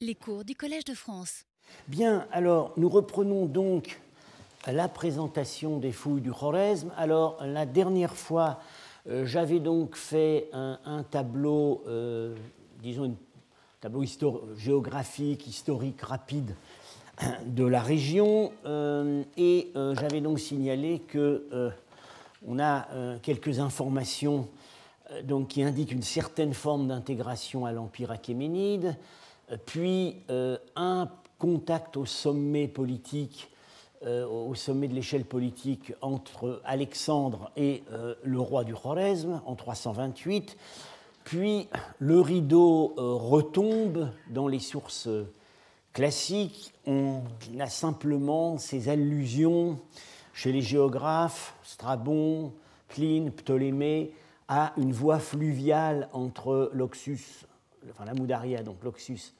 Les cours du Collège de France. Bien, alors nous reprenons donc la présentation des fouilles du Khorezm. Alors la dernière fois, euh, j'avais donc fait un, tableau, euh, disons un tableau géographique, historique, rapide de la région, euh, et j'avais donc signalé que on a quelques informations donc, qui indiquent une certaine forme d'intégration à l'Empire achéménide, puis un contact au sommet politique euh, au sommet de l'échelle politique entre Alexandre et euh, le roi du Khwarezm en 328. Puis le rideau euh, retombe dans les sources classiques. On a simplement ces allusions chez les géographes, Strabon, Pline, Ptolémée, à une voie fluviale entre l'Oxus, enfin la Moudaria, donc l'Oxus,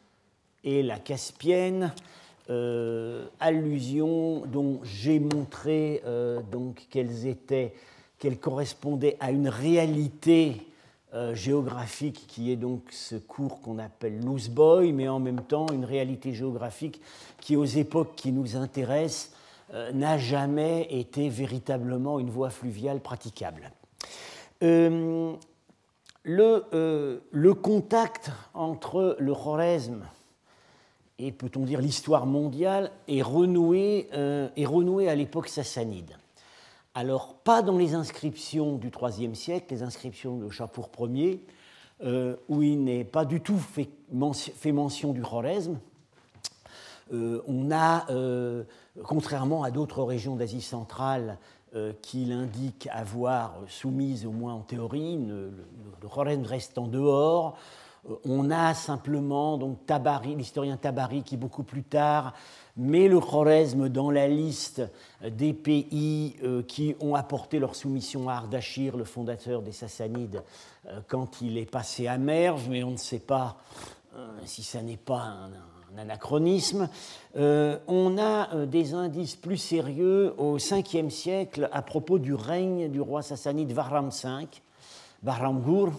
et la Caspienne. Euh, allusions dont j'ai montré euh, donc qu'elles étaient, qu'elles correspondaient à une réalité euh, géographique qui est donc ce cours qu'on appelle loose boy, mais en même temps une réalité géographique qui, aux époques qui nous intéressent, n'a jamais été véritablement une voie fluviale praticable. le, le, contact entre le Khorezm et peut-on dire l'histoire mondiale est renouée, euh, est à l'époque sassanide. Alors, pas dans les inscriptions du IIIe siècle, les inscriptions de Chapour Ier, euh, où il n'est pas du tout fait, mention du Khwarezm. Euh, on a, contrairement à d'autres régions d'Asie centrale qui l'indiquent avoir soumise, au moins en théorie, le, le, reste en dehors, on a simplement donc Tabari, l'historien Tabari, qui beaucoup plus tard met le Khorezm dans la liste des pays euh, qui ont apporté leur soumission à Ardachir, le fondateur des Sassanides, euh, quand il est passé à Merv, mais on ne sait pas si ça n'est pas un, anachronisme. on a des indices plus sérieux au 5e siècle à propos du règne du roi sassanide Bahram V, Bahram Gur,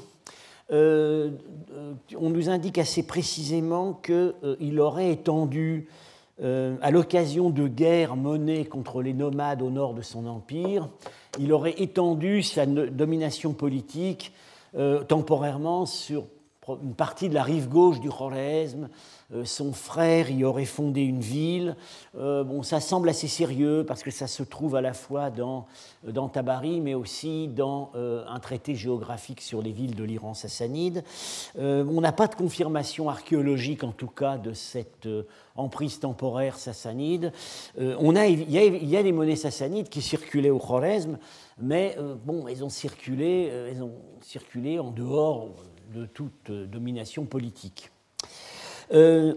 euh, euh, on nous indique assez précisément qu'il euh, aurait étendu, à l'occasion de guerres menées contre les nomades au nord de son empire, il aurait étendu sa domination politique temporairement sur une partie de la rive gauche du Khorezm, euh, son frère y aurait fondé une ville. Euh, bon, ça semble assez sérieux parce que ça se trouve à la fois dans, euh, dans Tabari, mais aussi dans un traité géographique sur les villes de l'Iran sassanide. on n'a pas de confirmation archéologique, en tout cas, de cette emprise temporaire sassanide. on a, il, y a, des monnaies sassanides qui circulaient au Khorezm, mais bon, elles ont circulé, elles ont circulé en dehors de toute domination politique. Euh,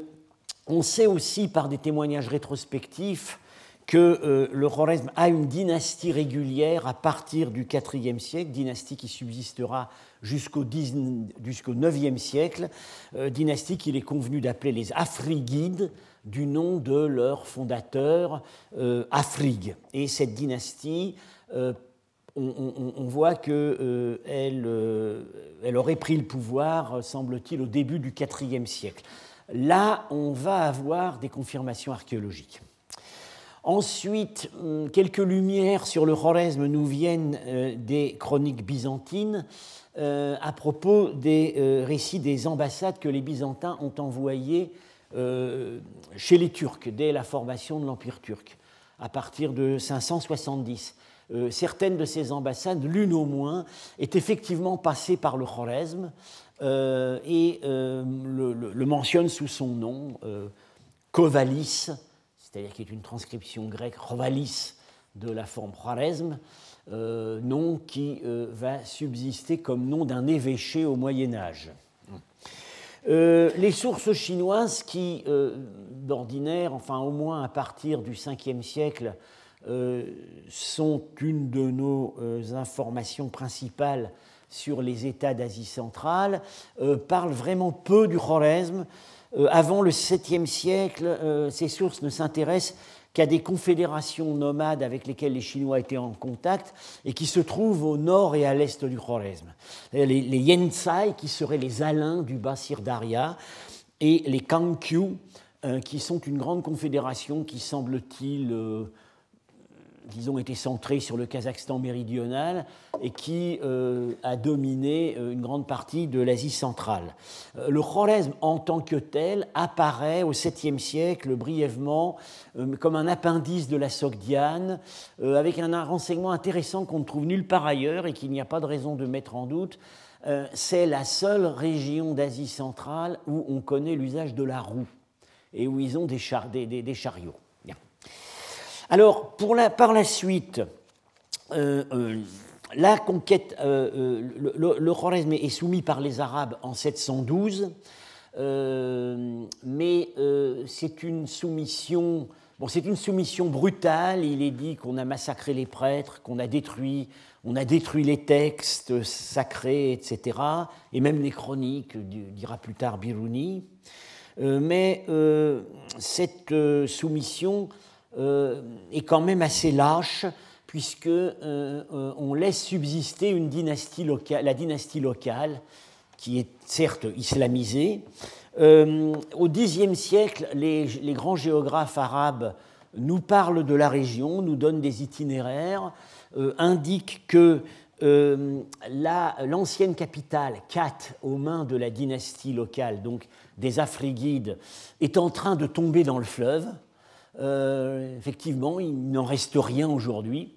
on sait aussi par des témoignages rétrospectifs que euh, le Khwarezm a une dynastie régulière à partir du IVe siècle, dynastie qui subsistera jusqu'au IXe siècle, euh, dynastie qu'il est convenu d'appeler les Afrigides, du nom de leur fondateur, Afrig. Et cette dynastie, on, voit qu'elle elle aurait pris le pouvoir, semble-t-il, au début du IVe siècle. Là, on va avoir des confirmations archéologiques. Ensuite, hum, quelques lumières sur le Khwarezm nous viennent euh, des chroniques byzantines euh, à propos des euh, récits des ambassades que les Byzantins ont envoyées chez les Turcs dès la formation de l'Empire turc, à partir de 570. certaines de ces ambassades, l'une au moins, est effectivement passée par le Khwarezm, euh, et euh, le, mentionne sous son nom, euh, Kovalis, c'est-à-dire qui est une transcription grecque, Kovalis de la forme Khwarezm, nom qui va subsister comme nom d'un évêché au Moyen Âge. les sources chinoises qui, d'ordinaire, enfin au moins à partir du 5e siècle, sont une de nos informations principales sur les États d'Asie centrale, euh, parle vraiment peu du Khwarezm. Euh, avant le 7e siècle, euh, ces sources ne s'intéressent qu'à des confédérations nomades avec lesquelles les Chinois étaient en contact et qui se trouvent au nord et à l'est du Khwarezm. Les, les Yensai, qui seraient les Alains du bas Sirdaria, et les Kangkyu, qui sont une grande confédération qui, semble-t-il, disons, était centrée sur le Kazakhstan méridional et qui euh, a dominé euh, une grande partie de l'Asie centrale. Euh, le Khwarezm en tant que tel apparaît au 7e siècle brièvement comme un appendice de la Sogdiane, avec un renseignement intéressant qu'on ne trouve nulle part ailleurs et qu'il n'y a pas de raison de mettre en doute. C'est la seule région d'Asie centrale où on connaît l'usage de la roue et où ils ont des, des chariots. Alors, par la suite, euh, euh, la conquête, euh, le, le, est soumis par les Arabes en 712, mais c'est une soumission. Bon, c'est une soumission brutale. Il est dit qu'on a massacré les prêtres, qu'on a détruit, on a détruit les textes sacrés, etc., et même les chroniques, dira plus tard Biruni. mais cette soumission euh, est quand même assez lâche, puisque euh, euh, on laisse subsister une dynastie locale, la dynastie locale, qui est certes islamisée. au Xe siècle, les, grands géographes arabes nous parlent de la région, nous donnent des itinéraires, indiquent que l'ancienne capitale, Kat, aux mains de la dynastie locale, donc des Afrigides, est en train de tomber dans le fleuve. Euh, effectivement, il n'en reste rien aujourd'hui,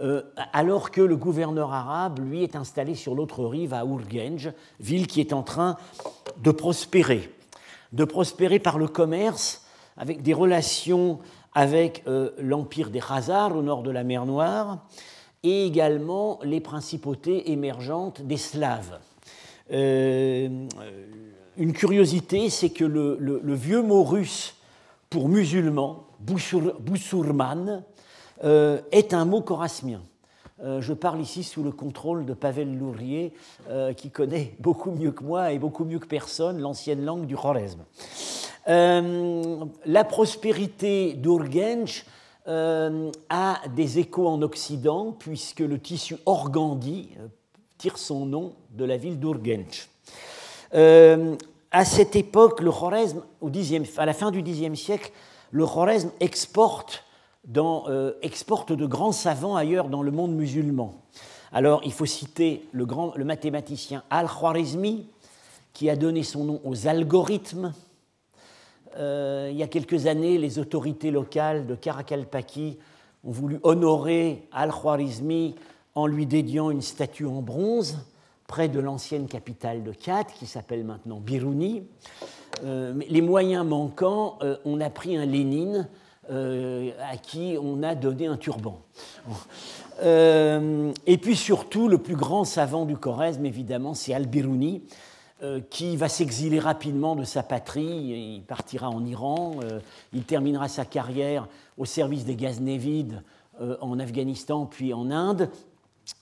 euh, alors que le gouverneur arabe, lui, est installé sur l'autre rive, à Urgenj, ville qui est en train de prospérer. De prospérer par le commerce, avec des relations avec euh, l'empire des Khazars au nord de la mer Noire, et également les principautés émergentes des Slaves. une curiosité, c'est que le, le, vieux mot russe pour musulman, Boussourman, euh, est un mot chorasmien. Euh, je parle ici sous le contrôle de Pavel Lourier, euh, qui connaît beaucoup mieux que moi et beaucoup mieux que personne l'ancienne langue du Khwarezm. la prospérité d'Urgench a des échos en Occident, puisque le tissu organdi tire son nom de la ville d'Urgench. à cette époque, le Khwarezm, à la fin du Xe siècle, le Khwarezm exporte, euh, exporte de grands savants ailleurs dans le monde musulman. Alors, il faut citer le mathématicien Al-Khwarizmi, qui a donné son nom aux algorithmes. Euh, il y a quelques années, les autorités locales de Karakalpaki ont voulu honorer Al-Khwarizmi en lui dédiant une statue en bronze près de l'ancienne capitale de Kat, qui s'appelle maintenant Biruni. Euh, les moyens manquants, euh, on a pris un Lénine euh, à qui on a donné un turban. et puis surtout, le plus grand savant du Khorezm, évidemment, c'est Al-Biruni, qui va s'exiler rapidement de sa patrie. Il partira en Iran, il terminera sa carrière au service des Ghaznavides en Afghanistan puis en Inde,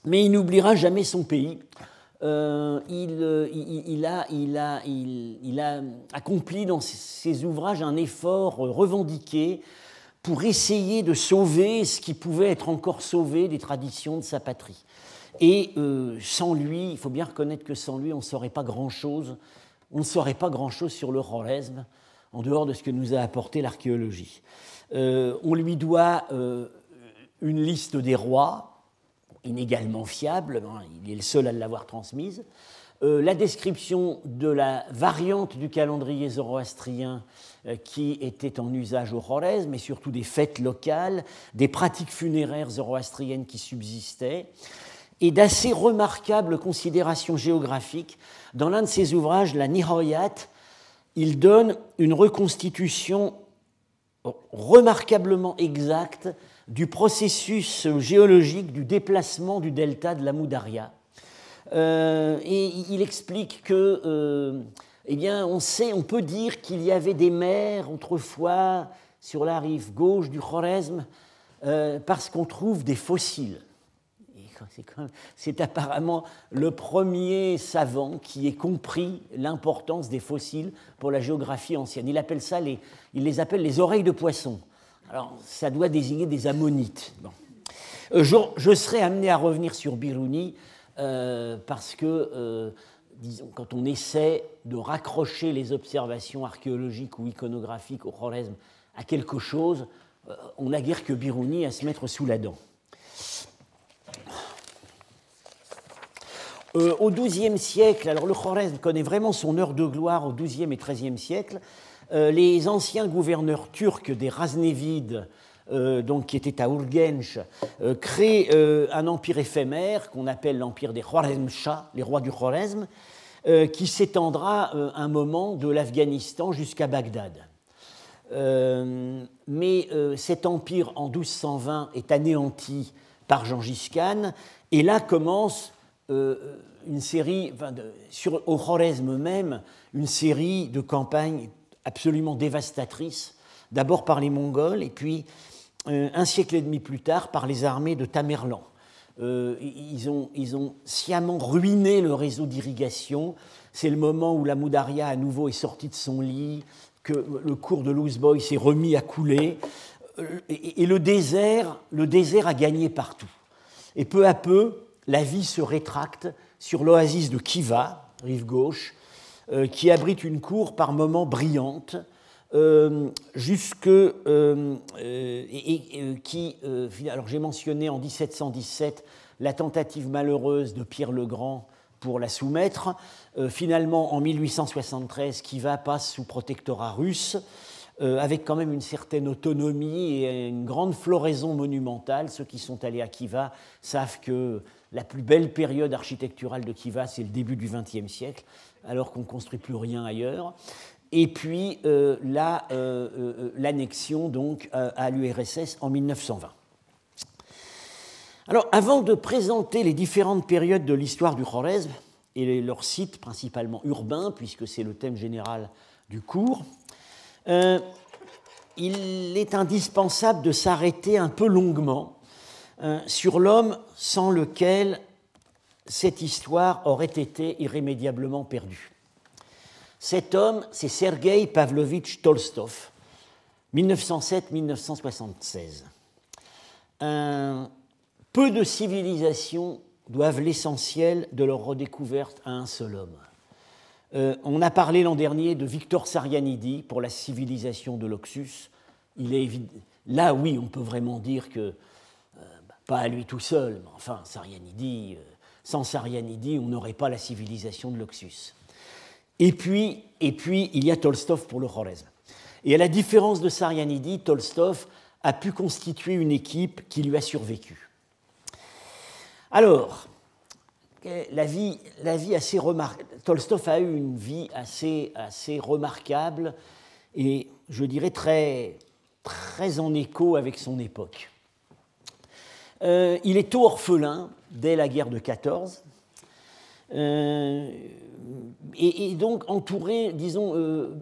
mais il n'oubliera jamais son pays. Euh, euh, il, a, accompli dans ses ouvrages un effort revendiqué pour essayer de sauver ce qui pouvait être encore sauvé des traditions de sa patrie. Et euh, sans lui, il faut bien reconnaître que sans lui, on ne saurait pas grand-chose. On ne saurait pas grand-chose sur le Khwarezm, en dehors de ce que nous a apporté l'archéologie. on lui doit une liste des rois, inégalement fiable, hein, il est le seul à l'avoir transmise. Euh, la description de la variante du calendrier zoroastrien euh, qui était en usage au Khorez, mais surtout des fêtes locales, des pratiques funéraires zoroastriennes qui subsistaient, et d'assez remarquables considérations géographiques. Dans l'un de ses ouvrages, La Nihoyat, il donne une reconstitution remarquablement exacte du processus géologique du déplacement du delta de la Moudaria. Euh, et il explique que, euh, eh bien, on sait, on peut dire qu'il y avait des mers autrefois sur la rive gauche du Khorezm euh, parce qu'on trouve des fossiles. C'est apparemment le premier savant qui ait compris l'importance des fossiles pour la géographie ancienne. Il, appelle il les appelle les oreilles de poisson. Alors, ça doit désigner des ammonites. Euh, je, serai amené à revenir sur Biruni euh, parce que, euh, disons, quand on essaie de raccrocher les observations archéologiques ou iconographiques au Khwarezm à quelque chose, on n'a guère que Biruni à se mettre sous la dent. Au XIIe siècle, alors le Khwarezm connaît vraiment son heure de gloire au XIIe et XIIIe siècle. Euh, les anciens gouverneurs turcs des Raznévides, donc, qui étaient à Urgench, créent un empire éphémère qu'on appelle l'empire des Khwarezm-Shah, les rois du Khwarezm, qui s'étendra un moment de l'Afghanistan jusqu'à Bagdad. Euh, mais euh, cet empire en 1220 est anéanti par Gengis Khan, et là commence euh, une série, sur, au Khwarezm même, une série de campagnes absolument dévastatrices, d'abord par les Mongols, et puis un siècle et demi plus tard par les armées de Tamerlan. ils, ont, ils, ont, sciemment ruiné le réseau d'irrigation. C'est le moment où la Moudaria à nouveau est sortie de son lit, que le cours de Boy s'est remis à couler, euh, et, le désert, le désert a gagné partout. Et peu à peu, la vie se rétracte sur l'oasis de Kiva, rive gauche, euh, qui abrite une cour par moments brillante, euh, jusque et, qui, alors j'ai mentionné en 1717 la tentative malheureuse de Pierre le Grand pour la soumettre. Euh, finalement, en 1873, Kiva passe sous protectorat russe, euh, avec quand même une certaine autonomie et une grande floraison monumentale. Ceux qui sont allés à Kiva savent que la plus belle période architecturale de Kiva, c'est le début du XXe siècle, alors qu'on ne construit plus rien ailleurs. Et puis euh, l'annexion donc à l'URSS en 1920. Alors, avant de présenter les différentes périodes de l'histoire du Khwarezm et leurs sites principalement urbains, puisque c'est le thème général du cours, euh, il est indispensable de s'arrêter un peu longuement euh, sur l'homme sans lequel cette histoire aurait été irrémédiablement perdue. Cet homme, c'est Sergei Pavlovitch Tolstov, 1907-1976. Un peu de civilisations doivent l'essentiel de leur redécouverte à un seul homme. Euh, on a parlé l'an dernier de Victor Sarianidi pour la civilisation de l'Oxus. Il est Là, oui, on peut vraiment dire que, euh, bah, pas à lui tout seul, mais enfin, Sarianidi, euh, sans Sarianidi, on n'aurait pas la civilisation de l'Oxus. Et puis, et puis, il y a Tolstov pour le Khwarezm. Et à la différence de Sarianidi, Tolstov a pu constituer une équipe qui lui a survécu. Alors, la vie, la vie assez remarquable. Tolstov a eu une vie assez, assez remarquable et je dirais très, très en écho avec son époque. Euh, il est tôt orphelin dès la guerre de 14 euh, et, donc entouré, disons, euh,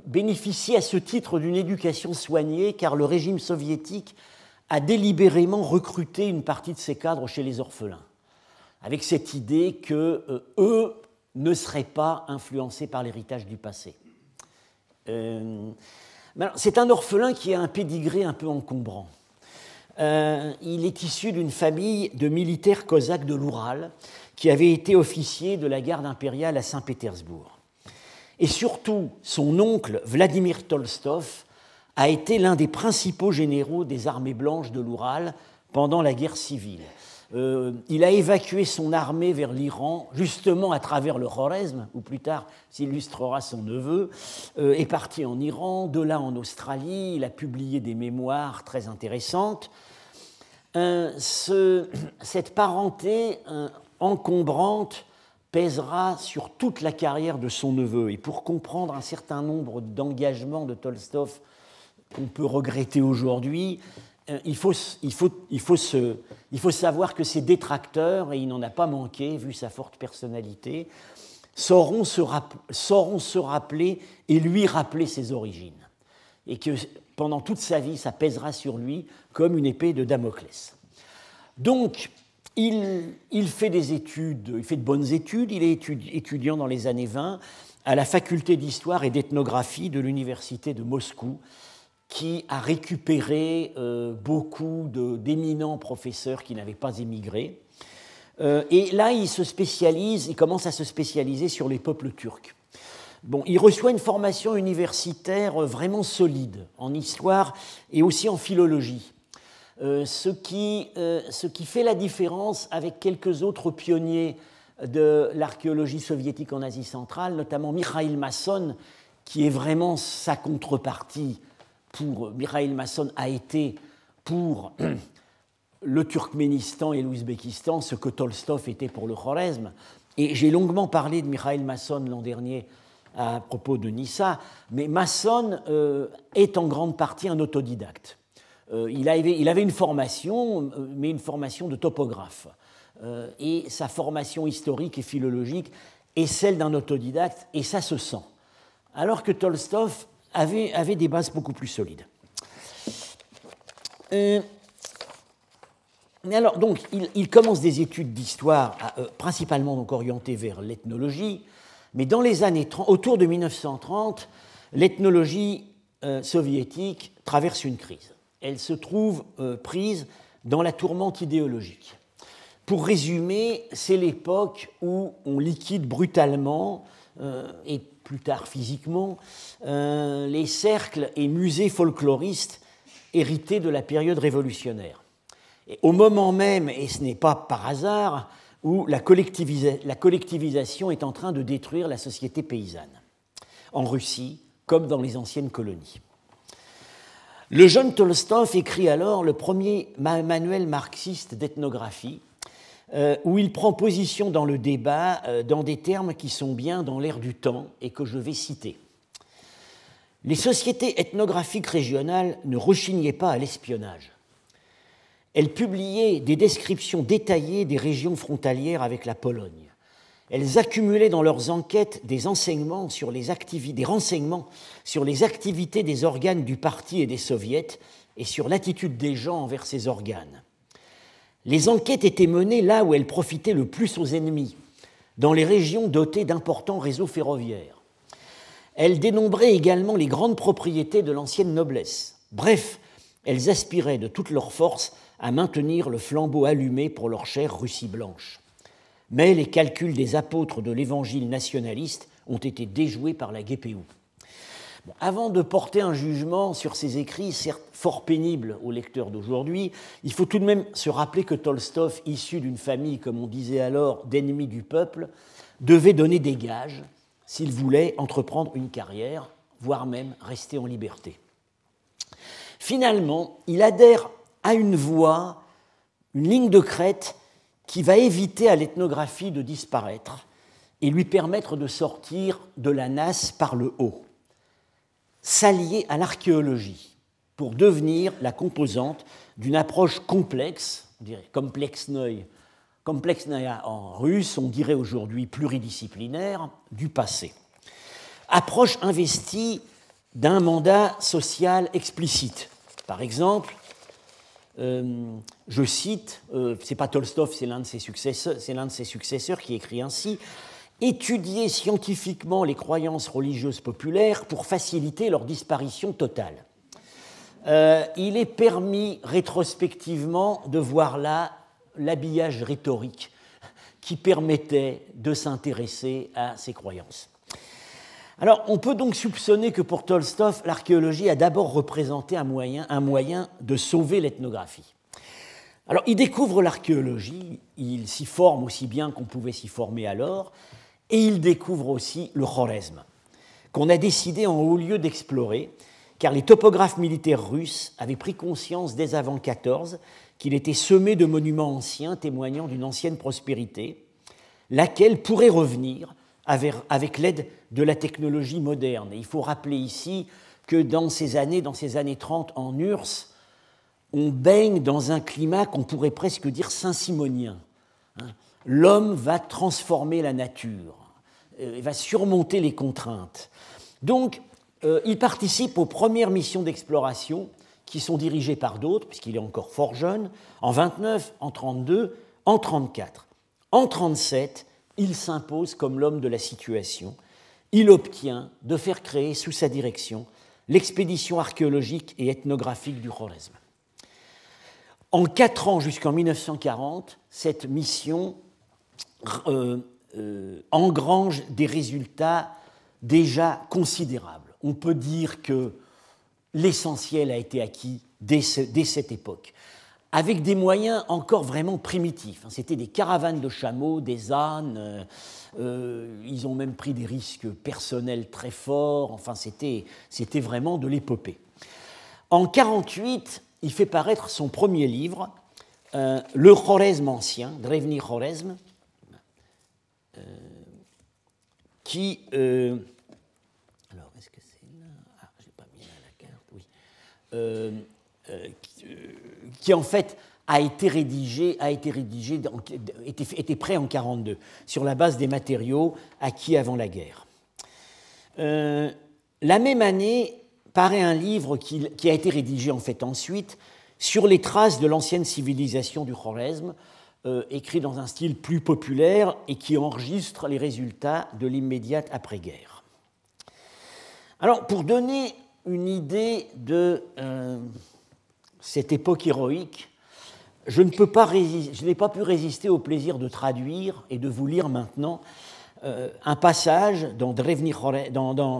à ce titre d'une éducation soignée car le régime soviétique a délibérément recruté une partie de ses cadres chez les orphelins avec cette idée que euh, eux ne seraient pas influencés par l'héritage du passé. Euh, c'est un orphelin qui a un pédigré un peu encombrant. Euh, il est issu d'une famille de militaires cosaques de l'Oural qui avaient été officiers de la garde impériale à Saint-Pétersbourg. Et surtout, son oncle, Vladimir Tolstov, a été l'un des principaux généraux des armées blanches de l'Oural pendant la guerre civile. Euh, il a évacué son armée vers l'Iran, justement à travers le Khwarezm, où plus tard s'illustrera son neveu, euh, est parti en Iran, de là en Australie, il a publié des mémoires très intéressantes. Euh, cette parenté encombrante pèsera sur toute la carrière de son neveu. Et pour comprendre un certain nombre d'engagements de Tolstov qu'on peut regretter aujourd'hui, euh, il faut, savoir que ses détracteurs, et il n'en a pas manqué vu sa forte personnalité, sauront se, sauront se rappeler et lui rappeler ses origines. Et que pendant toute sa vie, ça pèsera sur lui comme une épée de Damoclès. Donc, il, fait des études, il fait de bonnes études, il est étudiant dans les années 20 à la faculté d'histoire et d'ethnographie de l'université de Moscou, qui a récupéré euh, beaucoup d'éminents professeurs qui n'avaient pas émigré. Euh, et là, il se spécialise, il commence à se spécialiser sur les peuples turcs. Bon, il reçoit une formation universitaire vraiment solide en histoire et aussi en philologie. Euh, ce, qui, euh, ce, qui, fait la différence avec quelques autres pionniers de l'archéologie soviétique en Asie centrale, notamment Mikhail Masson, qui est vraiment sa contrepartie pour. Mikhail Masson a été pour le Turkménistan et l'Ouzbékistan ce que Tolstov était pour le Khorezm. Et j'ai longuement parlé de Mikhail Masson l'an dernier à propos de Nissa, mais Masson euh, est en grande partie un autodidacte. Euh, il, avait, une formation, euh, mais une formation de topographe. et sa formation historique et philologique est celle d'un autodidacte, et ça se sent. Alors que Tolstov avait, avait des bases beaucoup plus solides. mais alors, donc, il, il, commence des études d'histoire, principalement donc orientées vers l'ethnologie, mais dans les années 30, autour de 1930, l'ethnologie euh, soviétique traverse une crise. Elle se trouve euh, prise dans la tourmente idéologique. Pour résumer, c'est l'époque où on liquide brutalement, euh, et plus tard physiquement, les cercles et musées folkloristes hérités de la période révolutionnaire. Au moment même, et ce n'est pas par hasard, où la, collectivisation est en train de détruire la société paysanne, en Russie comme dans les anciennes colonies. Le jeune Tolstov écrit alors le premier manuel marxiste d'ethnographie, euh, où il prend position dans le débat euh, dans des termes qui sont bien dans l'air du temps et que je vais citer. Les sociétés ethnographiques régionales ne rechignaient pas à l'espionnage. Elles publiaient des descriptions détaillées des régions frontalières avec la Pologne. Elles accumulaient dans leurs enquêtes des, renseignements sur les activités des organes du parti et des soviets et sur l'attitude des gens envers ces organes. Les enquêtes étaient menées là où elles profitaient le plus aux ennemis, dans les régions dotées d'importants réseaux ferroviaires. Elles dénombraient également les grandes propriétés de l'ancienne noblesse. Bref, elles aspiraient de toutes leurs forces à maintenir le flambeau allumé pour leur chère Russie blanche. Mais les calculs des apôtres de l'évangile nationaliste ont été déjoués par la GPU. avant de porter un jugement sur ces écrits, certes fort pénibles aux lecteurs d'aujourd'hui, il faut tout de même se rappeler que Tolstov, issu d'une famille, comme on disait alors, d'ennemis du peuple, devait donner des gages s'il voulait entreprendre une carrière, voire même rester en liberté. Finalement, il adhère à une voie, une ligne de crête qui va éviter à l'ethnographie de disparaître et lui permettre de sortir de la nasse par le haut, s'allier à l'archéologie pour devenir la composante d'une approche complexe, on dirait complexe en russe, on dirait aujourd'hui pluridisciplinaire, du passé. Approche investie d'un mandat social explicite. Par exemple, euh, je cite, euh, c'est pas Tolstov, c'est l'un de ses successeurs, c'est l'un de ses successeurs qui écrit ainsi étudier scientifiquement les croyances religieuses populaires pour faciliter leur disparition totale. Euh, il est permis rétrospectivement de voir là l'habillage rhétorique qui permettait de s'intéresser à ces croyances. Alors, on peut donc soupçonner que pour Tolstov, l'archéologie a d'abord représenté un moyen, de sauver l'ethnographie. Alors, il découvre l'archéologie, il s'y forme aussi bien qu'on pouvait s'y former alors, et il découvre aussi le Khorezm, qu'on a décidé en haut lieu d'explorer, car les topographes militaires russes avaient pris conscience dès avant 14 qu'il était semé de monuments anciens témoignant d'une ancienne prospérité, laquelle pourrait revenir avec l'aide de la technologie moderne. il faut rappeler ici que dans ces années, dans ces années 30 en URSS, on baigne dans un climat qu'on pourrait presque dire saint-simonien. Hein. L'homme va transformer la nature, euh, il va surmonter les contraintes. Donc, euh, il participe aux premières missions d'exploration qui sont dirigées par d'autres, puisqu'il est encore fort jeune, en 29, en 32, en 34. En 37, il s'impose comme l'homme de la situation. Il obtient de faire créer sous sa direction l'expédition archéologique et ethnographique du Khwarezm. En quatre ans jusqu'en 1940, cette mission engrange des résultats déjà considérables. On peut dire que l'essentiel a été acquis dès, cette époque, avec des moyens encore vraiment primitifs. C'était des caravanes de chameaux, des ânes, euh, euh, ils ont même pris des risques personnels très forts, enfin c'était vraiment de l'épopée. En 1948, il fait paraître son premier livre, euh, Le Choresme ancien, Drevni Choresme, qui Euh, euh, qui en fait a été rédigé, a été rédigé, était, était prêt en 1942, sur la base des matériaux acquis avant la guerre. Euh, la même année paraît un livre qui, qui, a été rédigé en fait ensuite sur les traces de l'ancienne civilisation du Khwarezm, écrit dans un style plus populaire et qui enregistre les résultats de l'immédiate après-guerre. Alors, pour donner une idée de euh, cette époque héroïque, je n'ai pas, pu résister au plaisir de traduire et de vous lire maintenant euh, un passage dans,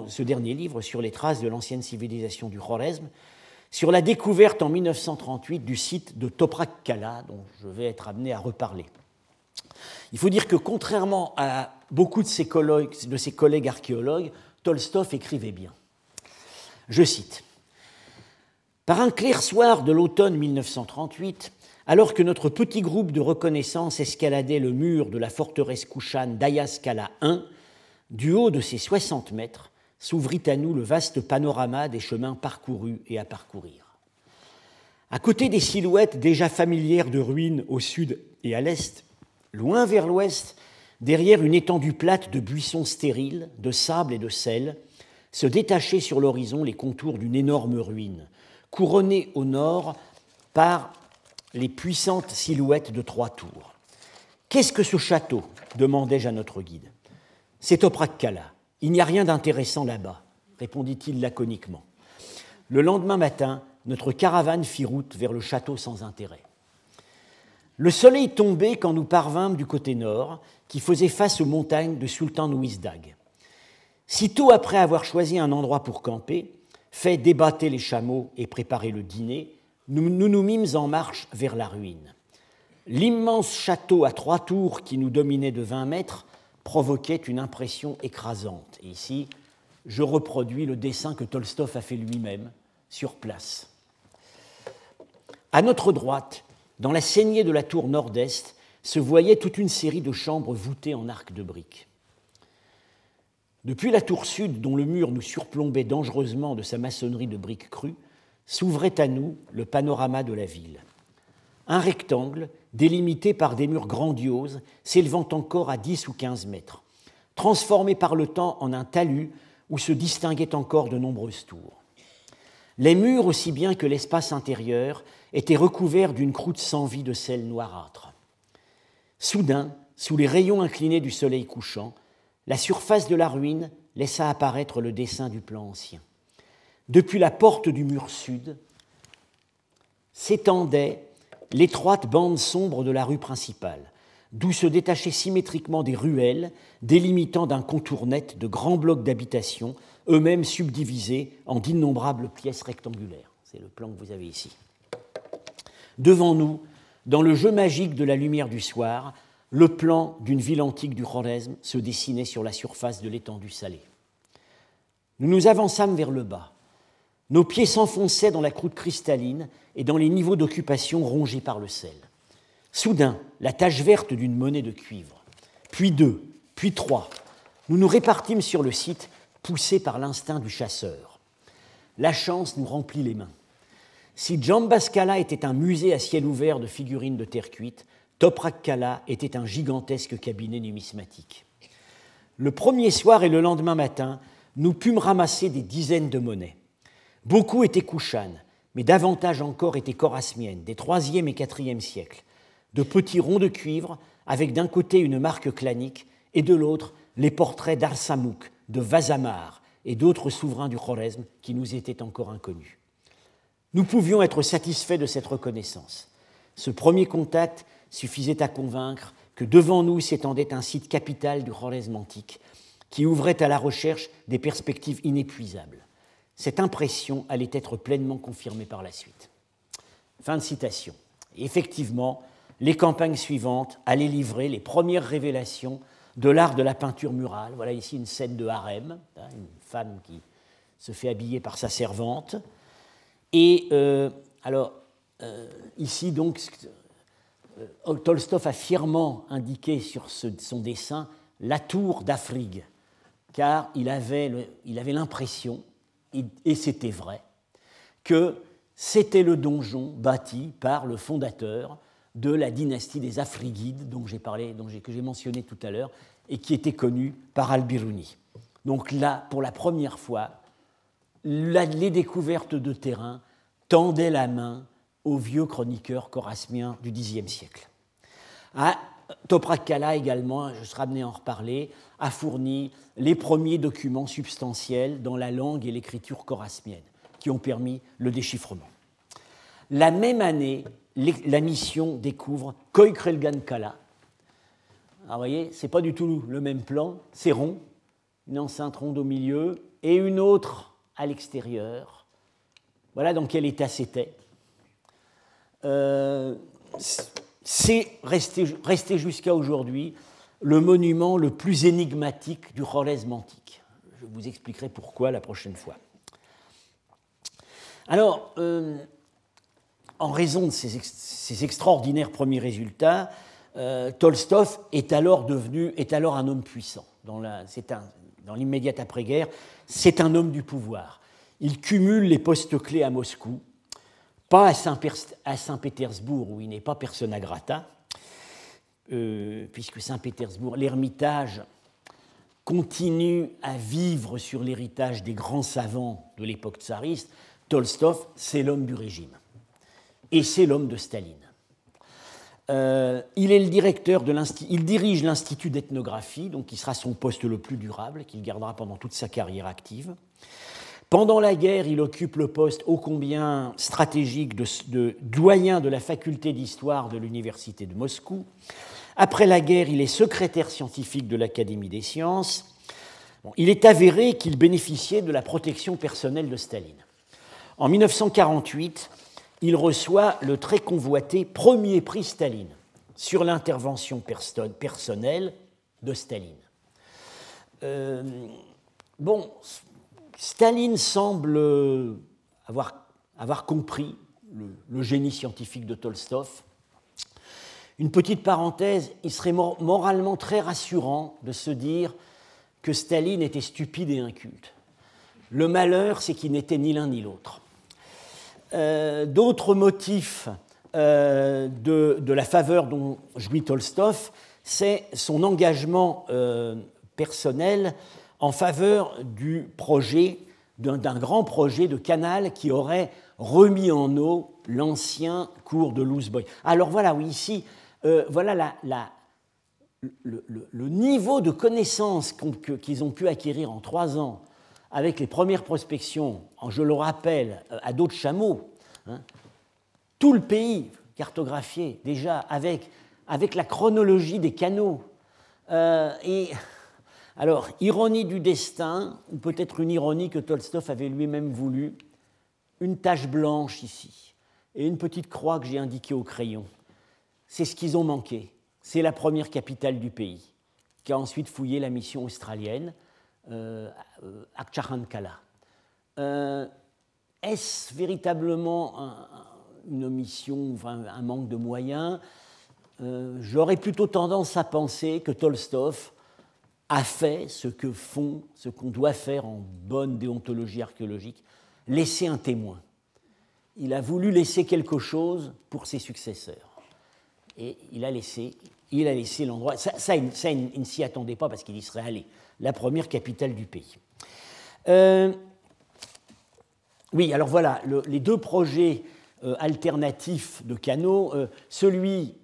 ce dernier livre sur les traces de l'ancienne civilisation du Khwarezm, sur la découverte en 1938 du site de Toprak Kala, dont je vais être amené à reparler. Il faut dire que contrairement à beaucoup de ses de ses collègues archéologues, Tolstov écrivait bien. Je cite Par un clair soir de l'automne 1938, alors que notre petit groupe de reconnaissance escaladait le mur de la forteresse Kushan d'Ayaskala 1, du haut de ses 60 mètres, s'ouvrit à nous le vaste panorama des chemins parcourus et à parcourir. À côté des silhouettes déjà familières de ruines au sud et à l'est, loin vers l'ouest, derrière une étendue plate de buissons stériles, de sable et de sel, se détachaient sur l'horizon les contours d'une énorme ruine, couronnée au nord par les puissantes silhouettes de trois tours. Qu'est-ce que ce château demandai-je à notre guide? C'est Oprakkala. Il n'y a rien d'intéressant là-bas, répondit-il laconiquement. Le lendemain matin, notre caravane fit route vers le château sans intérêt. Le soleil tombait quand nous parvînmes du côté nord, qui faisait face aux montagnes de Sultan Ouizdag. Sitôt après avoir choisi un endroit pour camper, fait débattre les chameaux et préparer le dîner, nous, nous mîmes en marche vers la ruine. L'immense château à trois tours qui nous dominait de 20 mètres provoquait une impression écrasante. Et ici, je reproduis le dessin que Tolstov a fait lui-même sur place. À notre droite, dans la saignée de la tour nord-est, se voyait toute une série de chambres voûtées en arc de briques. Depuis la tour sud, dont le mur nous surplombait dangereusement de sa maçonnerie de briques crues, s'ouvrait à nous le panorama de la ville. Un rectangle, délimité par des murs grandioses, s'élevant encore à 10 ou 15 mètres, transformé par le temps en un talus où se distinguaient encore de nombreuses tours. Les murs, aussi bien que l'espace intérieur, étaient recouverts d'une croûte sans vie de sel noirâtre. Soudain, sous les rayons inclinés du soleil couchant, la surface de la ruine laissa apparaître le dessin du plan ancien. Depuis la porte du mur sud s'étendait l'étroite bande sombre de la rue principale, d'où se détachaient symétriquement des ruelles, délimitant d'un contour net de grands blocs d'habitation, eux-mêmes subdivisés en d'innombrables pièces rectangulaires. C'est le plan que vous avez ici. Devant nous, dans le jeu magique de la lumière du soir, le plan d'une ville antique du Khwarezm se dessinait sur la surface de l'étendue salée. Nous nous avançâmes vers le bas. Nos pieds s'enfonçaient dans la croûte cristalline et dans les niveaux d'occupation rongés par le sel. Soudain, la tache verte d'une monnaie de cuivre, puis deux, puis trois. Nous nous répartîmes sur le site, poussés par l'instinct du chasseur. La chance nous remplit les mains. Si Jambaskala était un musée à ciel ouvert de figurines de terre cuite, Toprakkala était un gigantesque cabinet numismatique. Le premier soir et le lendemain matin, nous pûmes ramasser des dizaines de monnaies. Beaucoup étaient Kushan, mais davantage encore étaient Chorasmiennes, des 3e et 4e siècles, de petits ronds de cuivre avec d'un côté une marque clanique et de l'autre les portraits d'Arsamouk, de Vazamar et d'autres souverains du Khorezm qui nous étaient encore inconnus. Nous pouvions être satisfaits de cette reconnaissance. Ce premier contact suffisait à convaincre que devant nous s'étendait un site capital du Khwarezm antique qui ouvrait à la recherche des perspectives inépuisables. Cette impression allait être pleinement confirmée par la suite. Fin de citation. effectivement, les campagnes suivantes allaient livrer les premières révélations de l'art de la peinture murale. Voilà ici une scène de harem, hein, une femme qui se fait habiller par sa servante. Et euh, alors, euh, ici, donc, Tolstov a fièrement indiqué sur son dessin la tour d'Afrique, car il avait l'impression, et, c'était vrai, que c'était le donjon bâti par le fondateur de la dynastie des Afrigides, dont j'ai parlé, dont que j'ai mentionné tout à l'heure, et qui était connu par Al-Biruni. Donc là, pour la première fois, les découvertes de terrain tendaient la main aux vieux chroniqueurs corasmiens du Xe siècle. Ah, Toprak Kala également, je serai amené à en reparler, a fourni les premiers documents substantiels dans la langue et l'écriture corasmienne qui ont permis le déchiffrement. La même année, la mission découvre Koikrelgan Kala. vous voyez, ce n'est pas du tout le même plan, c'est rond, une enceinte ronde au milieu et une autre à l'extérieur. Voilà dans quel état c'était. Euh, c'est resté, jusqu'à aujourd'hui le monument le plus énigmatique du Khwarezm antique. Je vous expliquerai pourquoi la prochaine fois. Alors, euh, en raison de ces, extraordinaires premiers résultats, euh, Tolstov est alors devenu, est alors un homme puissant. Dans l'immédiate après-guerre, c'est un homme du pouvoir. Il cumule les postes clés à Moscou, pas à Saint-Pétersbourg où il n'est pas persona grata, euh, puisque Saint-Pétersbourg, l'Ermitage continue à vivre sur l'héritage des grands savants de l'époque tsariste. Tolstov, c'est l'homme du régime. Et c'est l'homme de Staline. Euh, il est le directeur de il dirige l'Institut d'ethnographie, donc qui sera son poste le plus durable, qu'il gardera pendant toute sa carrière active. Pendant la guerre, il occupe le poste ô combien stratégique de, doyen de la faculté d'histoire de l'Université de Moscou. Après la guerre, il est secrétaire scientifique de l'Académie des sciences. il est avéré qu'il bénéficiait de la protection personnelle de Staline. En 1948, il reçoit le très convoité premier prix Staline sur l'intervention personnelle de Staline. Euh, bon, Staline semble avoir, avoir compris le, génie scientifique de Tolstov. Une petite parenthèse, il serait moralement très rassurant de se dire que Staline était stupide et inculte. Le malheur, c'est qu'il n'était ni l'un ni l'autre. Euh, d'autres motifs euh, de, la faveur dont jouit Tolstov, c'est son engagement euh, personnel en faveur du projet, d'un grand projet de canal qui aurait remis en eau l'ancien cours de Louseboy. Alors voilà, oui, ici, euh, voilà le, niveau de connaissances qu'ils ont pu acquérir en trois ans avec les premières prospections, je le rappelle, euh, à d'autres chameaux, hein, tout le pays cartographié déjà avec, avec la chronologie des canaux. Euh, et alors, ironie du destin, ou peut-être une ironie que Tolstov avait lui-même voulu, une tache blanche ici, et une petite croix que j'ai indiquée au crayon. C'est ce qu'ils ont manqué. C'est la première capitale du pays, qui a ensuite fouillé la mission australienne, euh, Akcharankala. Euh, Est-ce véritablement une omission, un manque de moyens? Euh, J'aurais plutôt tendance à penser que Tolstov a fait ce que font, ce qu'on doit faire en bonne déontologie archéologique, laisser un témoin. Il a voulu laisser quelque chose pour ses successeurs. Et il a laissé, il a laissé l'endroit. Ça, il, ne s'y attendait pas parce qu'il y serait allé. La première capitale du pays. Euh, oui, alors voilà, les deux projets euh, alternatifs de canaux, euh, celui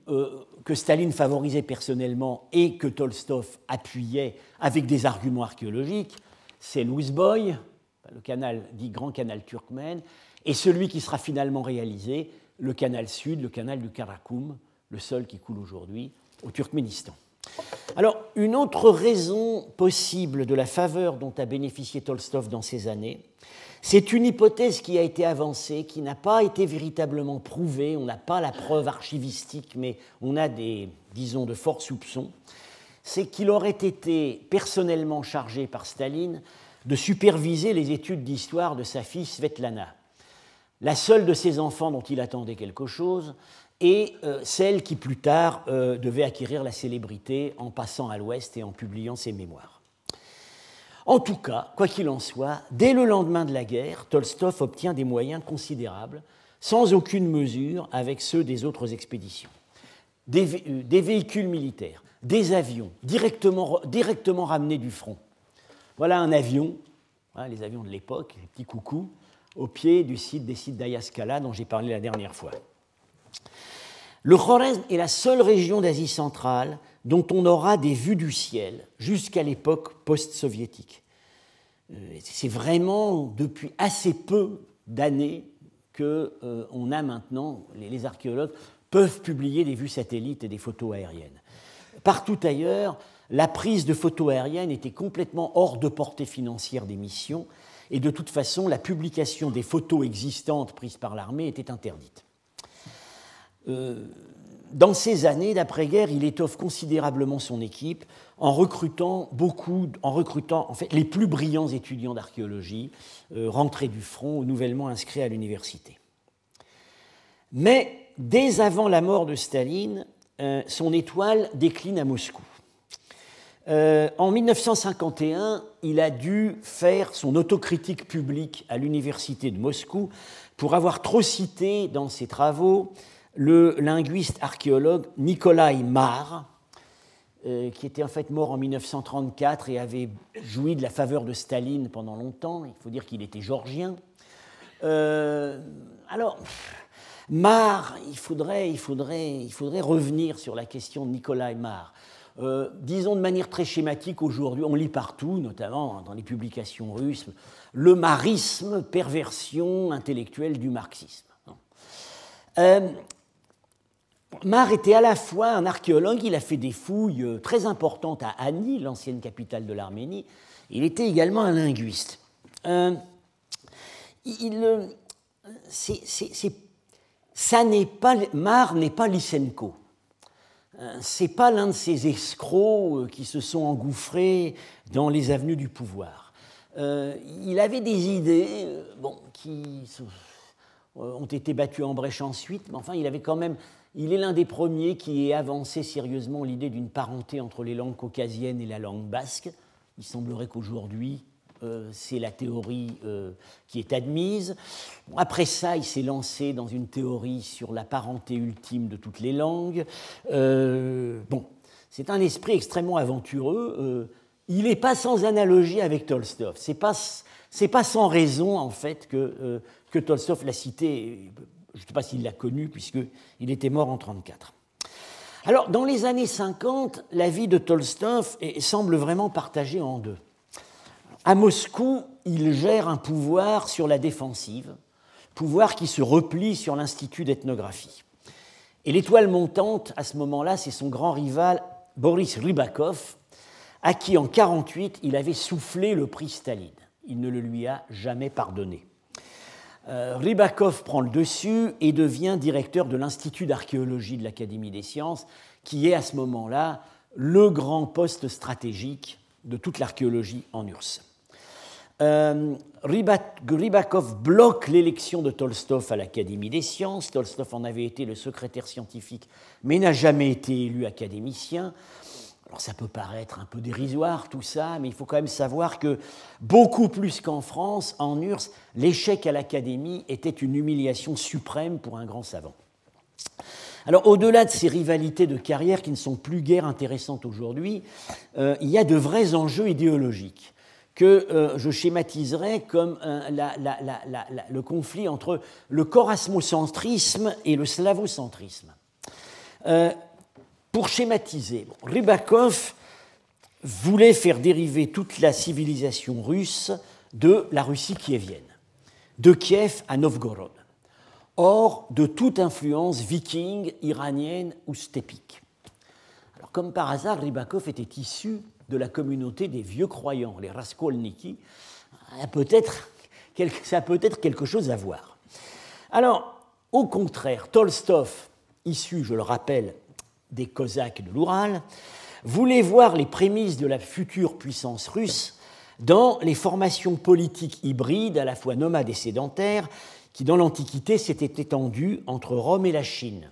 que Staline favorisait personnellement et que Tolstov appuyait avec des arguments archéologiques, c'est Boy, le canal dit Grand Canal Turkmène, et celui qui sera finalement réalisé, le canal sud, le canal du Karakoum, le seul qui coule aujourd'hui, au Turkménistan. Alors, une autre raison possible de la faveur dont a bénéficié Tolstov dans ces années, c'est une hypothèse qui a été avancée, qui n'a pas été véritablement prouvée, on n'a pas la preuve archivistique, mais on a des, disons, de forts soupçons, c'est qu'il aurait été personnellement chargé par Staline de superviser les études d'histoire de sa fille Svetlana, la seule de ses enfants dont il attendait quelque chose, et euh, celle qui plus tard euh, devait acquérir la célébrité en passant à l'Ouest et en publiant ses mémoires. En tout cas, quoi qu'il en soit, dès le lendemain de la guerre, Tolstov obtient des moyens considérables, sans aucune mesure avec ceux des autres expéditions. Des, euh, véhicules militaires, des avions directement, ramenés du front. Voilà un avion, hein, les avions de l'époque, les petits coucous, au pied du site des sites d'Ayaskala dont j'ai parlé la dernière fois. Le Khorezm est la seule région d'Asie centrale dont on aura des vues du ciel jusqu'à l'époque post-soviétique. Euh, c'est vraiment depuis assez peu d'années qu'on euh, a maintenant, les, archéologues peuvent publier des vues satellites et des photos aériennes. Partout ailleurs, la prise de photos aériennes était complètement hors de portée financière des missions, et de toute façon, la publication des photos existantes prises par l'armée était interdite. Euh, dans ces années d'après-guerre, il étoffe considérablement son équipe en recrutant beaucoup, en recrutant fait les plus brillants étudiants d'archéologie euh, rentrés du front ou nouvellement inscrits à l'université. Mais dès avant la mort de Staline, euh, son étoile décline à Moscou. en 1951, il a dû faire son autocritique publique à l'université de Moscou pour avoir trop cité dans ses travaux le linguiste archéologue Nikolai Mar, euh, qui était en fait mort en 1934 et avait joui de la faveur de Staline pendant longtemps. Il faut dire qu'il était georgien. Euh, alors, Mar, il faudrait, il, faudrait, il faudrait revenir sur la question de Nikolai Mar. Euh, disons de manière très schématique aujourd'hui, on lit partout, notamment dans les publications russes, le marisme, perversion intellectuelle du marxisme. Mar était à la fois un archéologue, il a fait des fouilles euh, très importantes à Ani, l'ancienne capitale de l'Arménie, il était également un linguiste. Euh, euh, ça n'est pas, Mar n'est pas Lysenko. C'est pas l'un de ces escrocs qui se sont engouffrés dans les avenues du pouvoir. il avait des idées bon, qui ont été battues en brèche ensuite, mais enfin, il avait quand même il est l'un des premiers qui ait avancé sérieusement l'idée d'une parenté entre les langues caucasiennes et la langue basque. Il semblerait qu'aujourd'hui, euh, c'est la théorie euh, qui est admise. après ça, il s'est lancé dans une théorie sur la parenté ultime de toutes les langues. Euh, bon, c'est un esprit extrêmement aventureux. il n'est pas sans analogie avec Tolstov. C'est pas pas sans raison en fait que, que Tolstov l'a cité je ne sais pas s'il l'a connu, puisqu'il était mort en 1934. Alors, dans les années 50, la vie de Tolstov semble vraiment partagée en deux. À Moscou, il gère un pouvoir sur la défensive, pouvoir qui se replie sur l'Institut d'ethnographie. Et l'étoile montante, à ce moment-là, c'est son grand rival Boris Rybakov, à qui en 1948 il avait soufflé le prix Staline. Il ne le lui a jamais pardonné. Euh, Rybakov prend le dessus et devient directeur de l'Institut d'archéologie de l'Académie des sciences, qui est à ce moment-là le grand poste stratégique de toute l'archéologie en URSS. Euh, Rybakov bloque l'élection de Tolstov à l'Académie des sciences. Tolstov en avait été le secrétaire scientifique, mais n'a jamais été élu académicien. Alors ça peut paraître un peu dérisoire tout ça, mais il faut quand même savoir que beaucoup plus qu'en France, en URSS, l'échec à l'Académie était une humiliation suprême pour un grand savant. Alors au-delà de ces rivalités de carrière qui ne sont plus guère intéressantes aujourd'hui, euh, il y a de vrais enjeux idéologiques que euh, je schématiserai comme euh, le conflit entre le corasmocentrisme et le slavocentrisme. Pour schématiser, Rybakov voulait faire dériver toute la civilisation russe de la Russie kievienne, de Kiev à Novgorod, hors de toute influence viking, iranienne ou stépique. comme par hasard, Ribakov était issu de la communauté des vieux croyants, les Raskolniki. Ça a peut-être quelque chose à voir. Alors, au contraire, Tolstov, issu, je le rappelle, des Cosaques de l'Oural, voulait voir les prémices de la future puissance russe dans les formations politiques hybrides, à la fois nomades et sédentaires, qui dans l'Antiquité s'étaient étendues entre Rome et la Chine.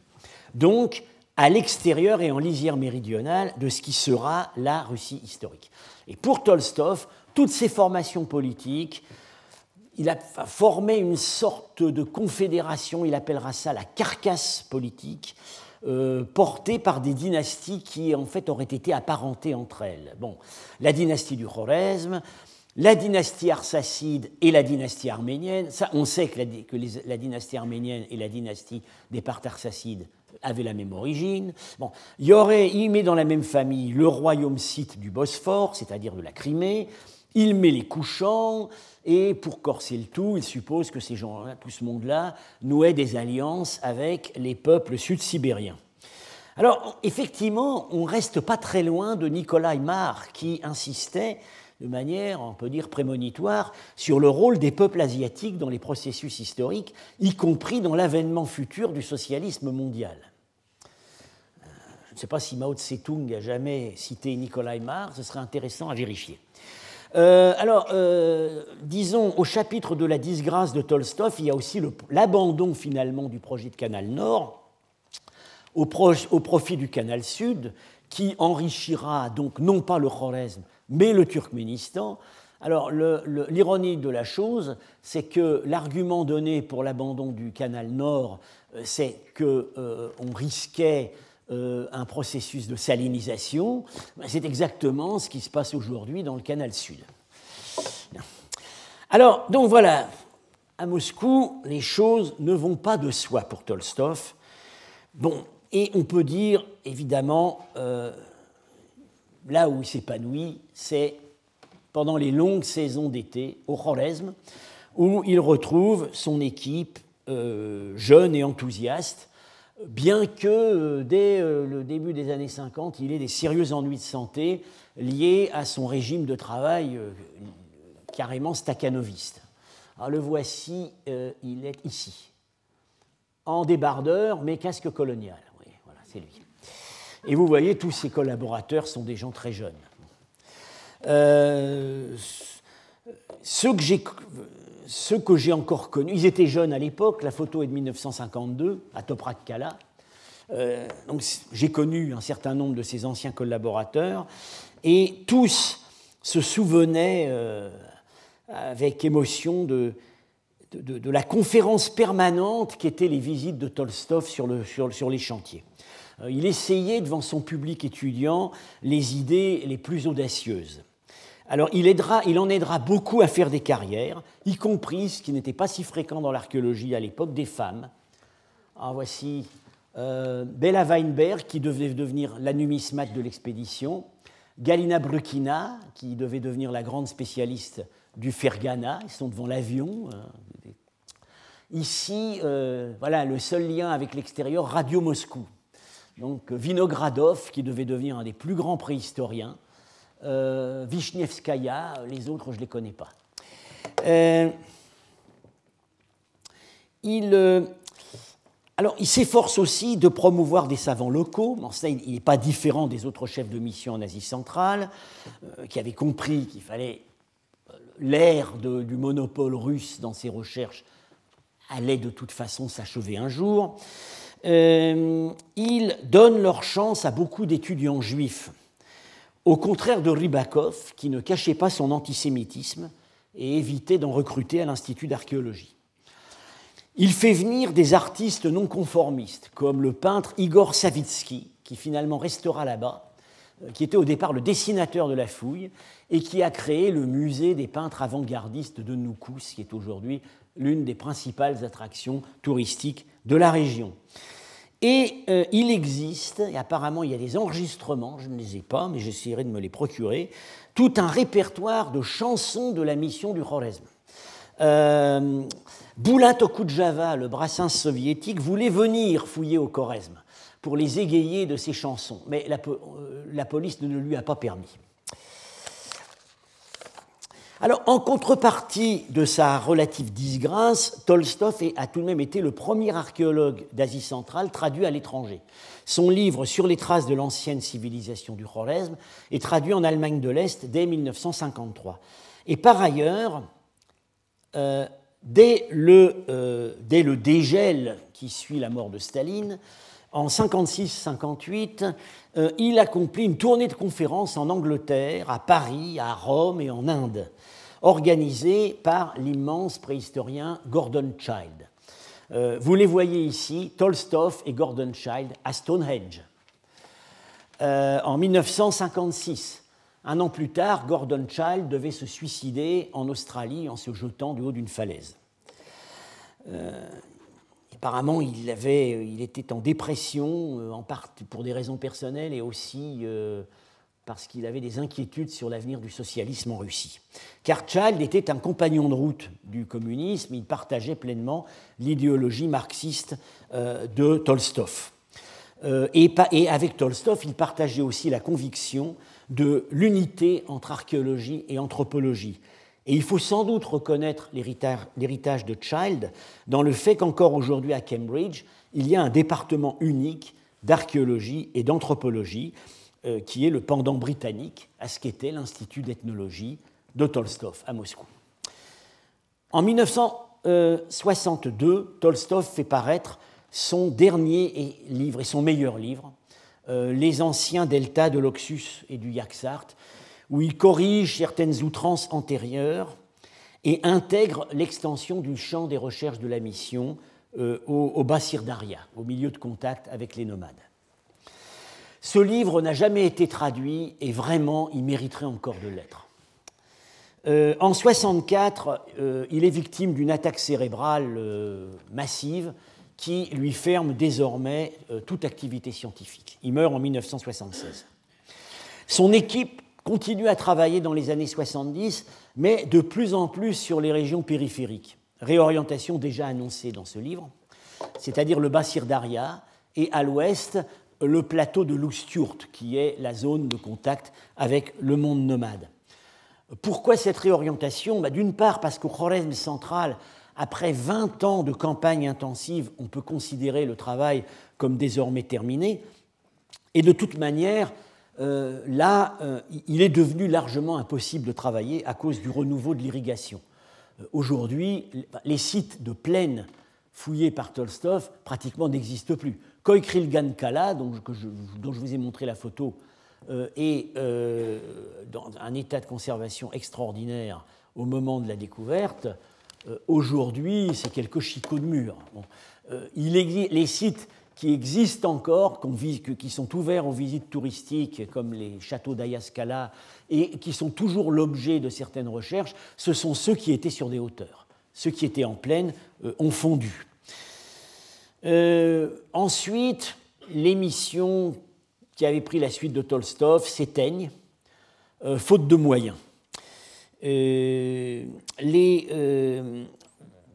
Donc, à l'extérieur et en lisière méridionale de ce qui sera la Russie historique. Et pour Tolstov, toutes ces formations politiques, il a formé une sorte de confédération, il appellera ça la carcasse politique, euh, portée par des dynasties qui en fait auraient été apparentées entre elles. Bon, la dynastie du Khorezm, la dynastie arsacide et la dynastie arménienne. Ça, on sait que, la, dynastie arménienne et la dynastie des Parthes arsacides avaient la même origine. Bon, il y aurait, il met dans la même famille le royaume scythe du Bosphore, c'est-à-dire de la Crimée. Il met les couchants, et pour corser le tout, il suppose que ces gens tout ce monde-là, nouaient des alliances avec les peuples sud-sibériens. Alors, effectivement, on ne reste pas très loin de Nikolai Marr, qui insistait de manière, on peut dire, prémonitoire sur le rôle des peuples asiatiques dans les processus historiques, y compris dans l'avènement futur du socialisme mondial. Euh, je ne sais pas si Mao Tse-tung a jamais cité Nikolai Marr, ce serait intéressant à vérifier. Euh, alors, euh, disons, au chapitre de la disgrâce de Tolstov, il y a aussi l'abandon finalement du projet de Canal Nord au, profit du Canal Sud, qui enrichira donc non pas le Khorezm, mais le Turkménistan. Alors, l'ironie de la chose, c'est que l'argument donné pour l'abandon du canal Nord, euh, c'est qu'on risquait euh, un processus de salinisation. Ben, c'est exactement ce qui se passe aujourd'hui dans le canal Sud. Alors, donc voilà, à Moscou, les choses ne vont pas de soi pour Tolstov. Bon, et on peut dire, évidemment, là où il s'épanouit, c'est pendant les longues saisons d'été au Khorezm, où il retrouve son équipe euh, jeune et enthousiaste, bien que euh, dès euh, le début des années 50, il ait des sérieux ennuis de santé liés à son régime de travail carrément staccanoviste. Alors le voici, il est ici, en débardeur, mais casque colonial. Voilà, c'est lui. Et vous voyez, tous ses collaborateurs sont des gens très jeunes. Euh, ceux que j'ai ceux que j'ai encore connus, ils étaient jeunes à l'époque, la photo est de 1952 à Toprak Kala. Euh, donc j'ai connu un certain nombre de ces anciens collaborateurs et tous se souvenaient euh, avec émotion de, de, la conférence permanente qui était les visites de Tolstov sur, le, sur les chantiers. Euh, il essayait devant son public étudiant les idées les plus audacieuses. Alors il, en aidera beaucoup à faire des carrières, y compris, ce qui n'était pas si fréquent dans l'archéologie à l'époque, des femmes. En voici euh, Bella Weinberg, qui devait devenir la numismate de l'expédition, Galina Brukina, qui devait devenir la grande spécialiste du Fergana, ils sont devant l'avion. Euh, ici, voilà le seul lien avec l'extérieur, Radio Moscou donc Vinogradov, qui devait devenir un des plus grands préhistoriens, euh, les autres je ne les connais pas. Euh, il, euh, alors, il s'efforce aussi de promouvoir des savants locaux. il n'est pas différent des autres chefs de mission en Asie centrale, qui avaient compris qu'il fallait l'ère du monopole russe dans ses recherches allait de toute façon s'achever un jour. Euh, ils donnent leur chance à beaucoup d'étudiants juifs, au contraire de Ribakov, qui ne cachait pas son antisémitisme et évitait d'en recruter à l'Institut d'archéologie. Il fait venir des artistes non conformistes, comme le peintre Igor Savitsky, qui finalement restera là-bas, euh, qui était au départ le dessinateur de la fouille et qui a créé le musée des peintres avant-gardistes de Noukous, qui est aujourd'hui l'une des principales attractions touristiques de la région. Et euh, il existe, et apparemment il y a des enregistrements, je ne les ai pas, mais j'essaierai de me les procurer, tout un répertoire de chansons de la mission du Khorezm. Euh, Boulat Okudjava, le brassin soviétique, voulait venir fouiller au Khorezm pour les égayer de ses chansons. Mais la, la police ne lui a pas permis. Alors, en contrepartie de sa relative disgrâce, Tolstov a tout de même été le premier archéologue d'Asie centrale traduit à l'étranger. Son livre Sur les traces de l'ancienne civilisation du Khwarezm est traduit en Allemagne de l'Est dès 1953. Et par ailleurs, euh, dès, le, euh, dès, le, dégel qui suit la mort de Staline, en 56-58, euh, il accomplit une tournée de conférences en Angleterre, à Paris, à Rome et en Inde organisé par l'immense préhistorien Gordon Child. Euh, vous les voyez ici, Tolstoy et Gordon Child à Stonehenge. Euh, en 1956, un an plus tard, Gordon Child devait se suicider en Australie en se jetant du haut d'une falaise. Euh, apparemment, il, avait, il, était en dépression, en part pour des raisons personnelles et aussi parce qu'il avait des inquiétudes sur l'avenir du socialisme en Russie. Car Child était un compagnon de route du communisme, il partageait pleinement l'idéologie marxiste euh, de Tolstov. Euh, et, avec Tolstov, il partageait aussi la conviction de l'unité entre archéologie et anthropologie. Et il faut sans doute reconnaître l'héritage de Child dans le fait qu'encore aujourd'hui à Cambridge, il y a un département unique d'archéologie et d'anthropologie euh, qui est le pendant britannique à ce qu'était l'Institut d'ethnologie de Tolstov à Moscou. En 1962, Tolstov fait paraître son dernier livre et son meilleur livre, euh, Les anciens deltas de l'Oxus et du Yaxart, où il corrige certaines outrances antérieures et intègre l'extension du champ des recherches de la mission euh, au, au Basir Daria, au milieu de contact avec les nomades. Ce livre n'a jamais été traduit et vraiment il mériterait encore de l'être. Euh, en 64, euh, il est victime d'une attaque cérébrale euh, massive qui lui ferme désormais toute activité scientifique. Il meurt en 1976. Son équipe continue à travailler dans les années 70, mais de plus en plus sur les régions périphériques. Réorientation déjà annoncée dans ce livre, c'est-à-dire le Bassir Daria, et à l'ouest, le plateau de Lustjurt, qui est la zone de contact avec le monde nomade. Pourquoi cette réorientation? Bah, D'une part, parce qu'au Khorezm central, après 20 ans de campagne intensive, on peut considérer le travail comme désormais terminé. Et de toute manière, euh, là, euh, il est devenu largement impossible de travailler à cause du renouveau de l'irrigation. Euh, aujourd'hui, les sites de plaine fouillés par Tolstov pratiquement n'existent plus. Koikrilgan Kala, dont je, dont je, vous ai montré la photo, euh, est euh, dans un état de conservation extraordinaire au moment de la découverte. Euh, aujourd'hui, c'est quelques chicots de mur. les sites qui existent encore, qui sont ouverts aux visites touristiques, comme les châteaux d'Ayaskala, et qui sont toujours l'objet de certaines recherches, ce sont ceux qui étaient sur des hauteurs. Ceux qui étaient en plaine ont fondu. Euh, ensuite, l'émission qui avait pris la suite de Tolstov s'éteigne, euh, faute de moyens. Euh, les,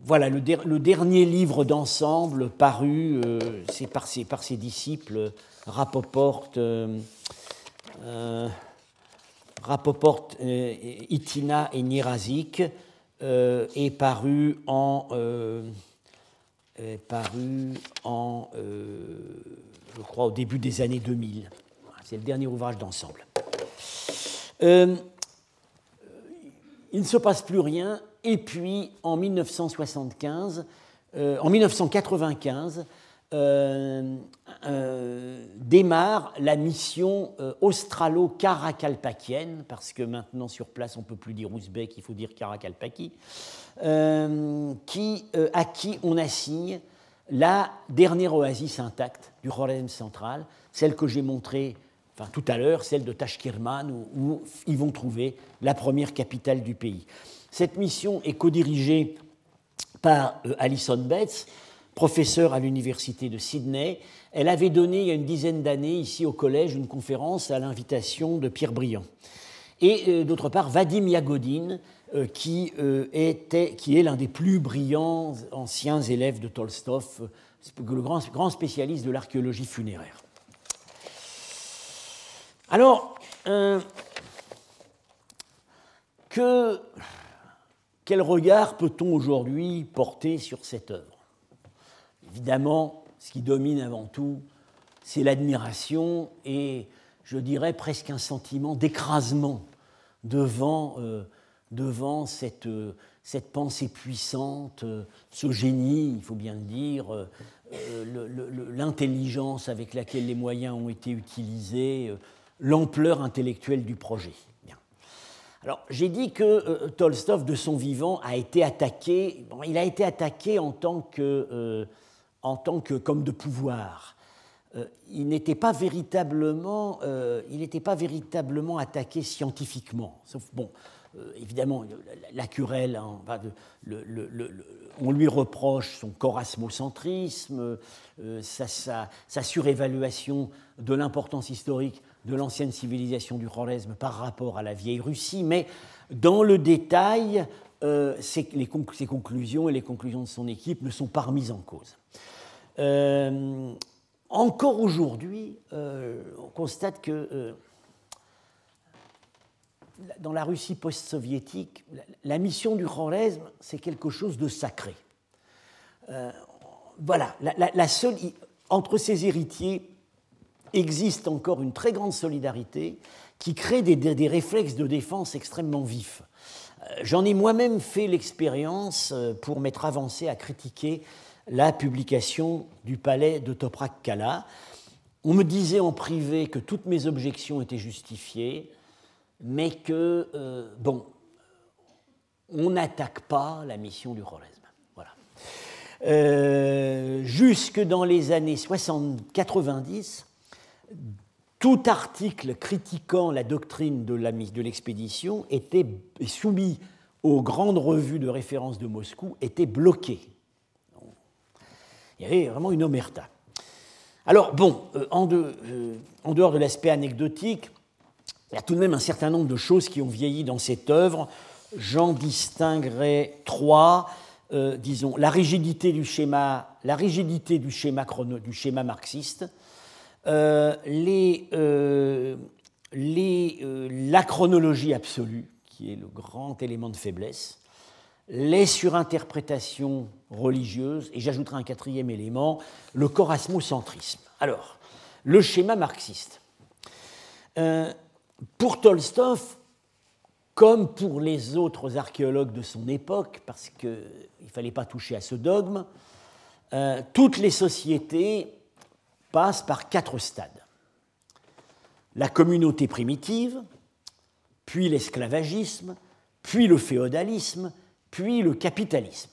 voilà, le, dernier livre d'ensemble paru, c'est par ses, disciples, Rapoport, Rapoport Itina et Nierazik, est paru en paru en, euh, je crois, au début des années 2000. C'est le dernier ouvrage d'ensemble. Euh, il ne se passe plus rien, et puis en 1975, euh, en 1995, démarre la mission australo-caracalpakienne, parce que maintenant sur place on ne peut plus dire ouzbek, il faut dire caracalpaki, qui, euh, à qui on assigne la dernière oasis intacte du Khorezm central, celle que j'ai montrée tout à l'heure, celle de Tashkirman, où, ils vont trouver la première capitale du pays. Cette mission est co-dirigée par euh, Alison Betts, professeure à l'université de Sydney. Elle avait donné il y a une dizaine d'années ici au collège une conférence à l'invitation de Pierre Briand. Et d'autre part Vadim Yagodin, qui, était, qui est l'un des plus brillants anciens élèves de Tolstov, le grand, spécialiste de l'archéologie funéraire. Alors, que, quel regard peut-on aujourd'hui porter sur cette œuvre? Évidemment, ce qui domine avant tout, c'est l'admiration et, je dirais, presque un sentiment d'écrasement devant, euh, devant cette, euh, cette, pensée puissante, euh, ce génie, il faut bien le dire, l'intelligence avec laquelle les moyens ont été utilisés, l'ampleur intellectuelle du projet. Alors, j'ai dit que Tolstov, de son vivant, a été attaqué. il a été attaqué en tant que, en tant que comme de pouvoir. Euh, il n'était pas véritablement, il n'était pas véritablement attaqué scientifiquement. Sauf bon, évidemment, la, querelle, hein, on lui reproche son corasmocentrisme, sa, sa, surévaluation de l'importance historique de l'ancienne civilisation du Khwarezm par rapport à la vieille Russie, mais dans le détail, euh, ses, conclusions et les conclusions de son équipe ne sont pas remises en cause. Euh, encore aujourd'hui, euh, on constate que dans la Russie post-soviétique, la, mission du Khwarezm, c'est quelque chose de sacré. voilà, la, seule, entre ses héritiers, existe encore une très grande solidarité qui crée des, réflexes de défense extrêmement vifs. Euh, j'en ai moi-même fait l'expérience euh, pour m'être avancé à critiquer la publication du palais de Toprak Kala. On me disait en privé que toutes mes objections étaient justifiées, mais que, euh, bon, on n'attaque pas la mission du Khwarezm. Voilà. jusque dans les années 60, 90, tout article critiquant la doctrine de l'expédition était soumis aux grandes revues de référence de Moscou, était bloqué. Il y avait vraiment une omerta. Alors, bon, euh, euh, en, dehors de l'aspect anecdotique, il y a tout de même un certain nombre de choses qui ont vieilli dans cette œuvre. J'en distinguerai trois. Euh, disons, la rigidité du schéma, la rigidité du schéma, du schéma marxiste, la chronologie absolue, qui est le grand élément de faiblesse, les surinterprétations religieuses, et j'ajouterai un quatrième élément, le corasmocentrisme. Alors, le schéma marxiste. pour Tolstov, comme pour les autres archéologues de son époque, parce qu'il ne fallait pas toucher à ce dogme, toutes les sociétés passe par quatre stades. La communauté primitive, puis l'esclavagisme, puis le féodalisme, puis le capitalisme.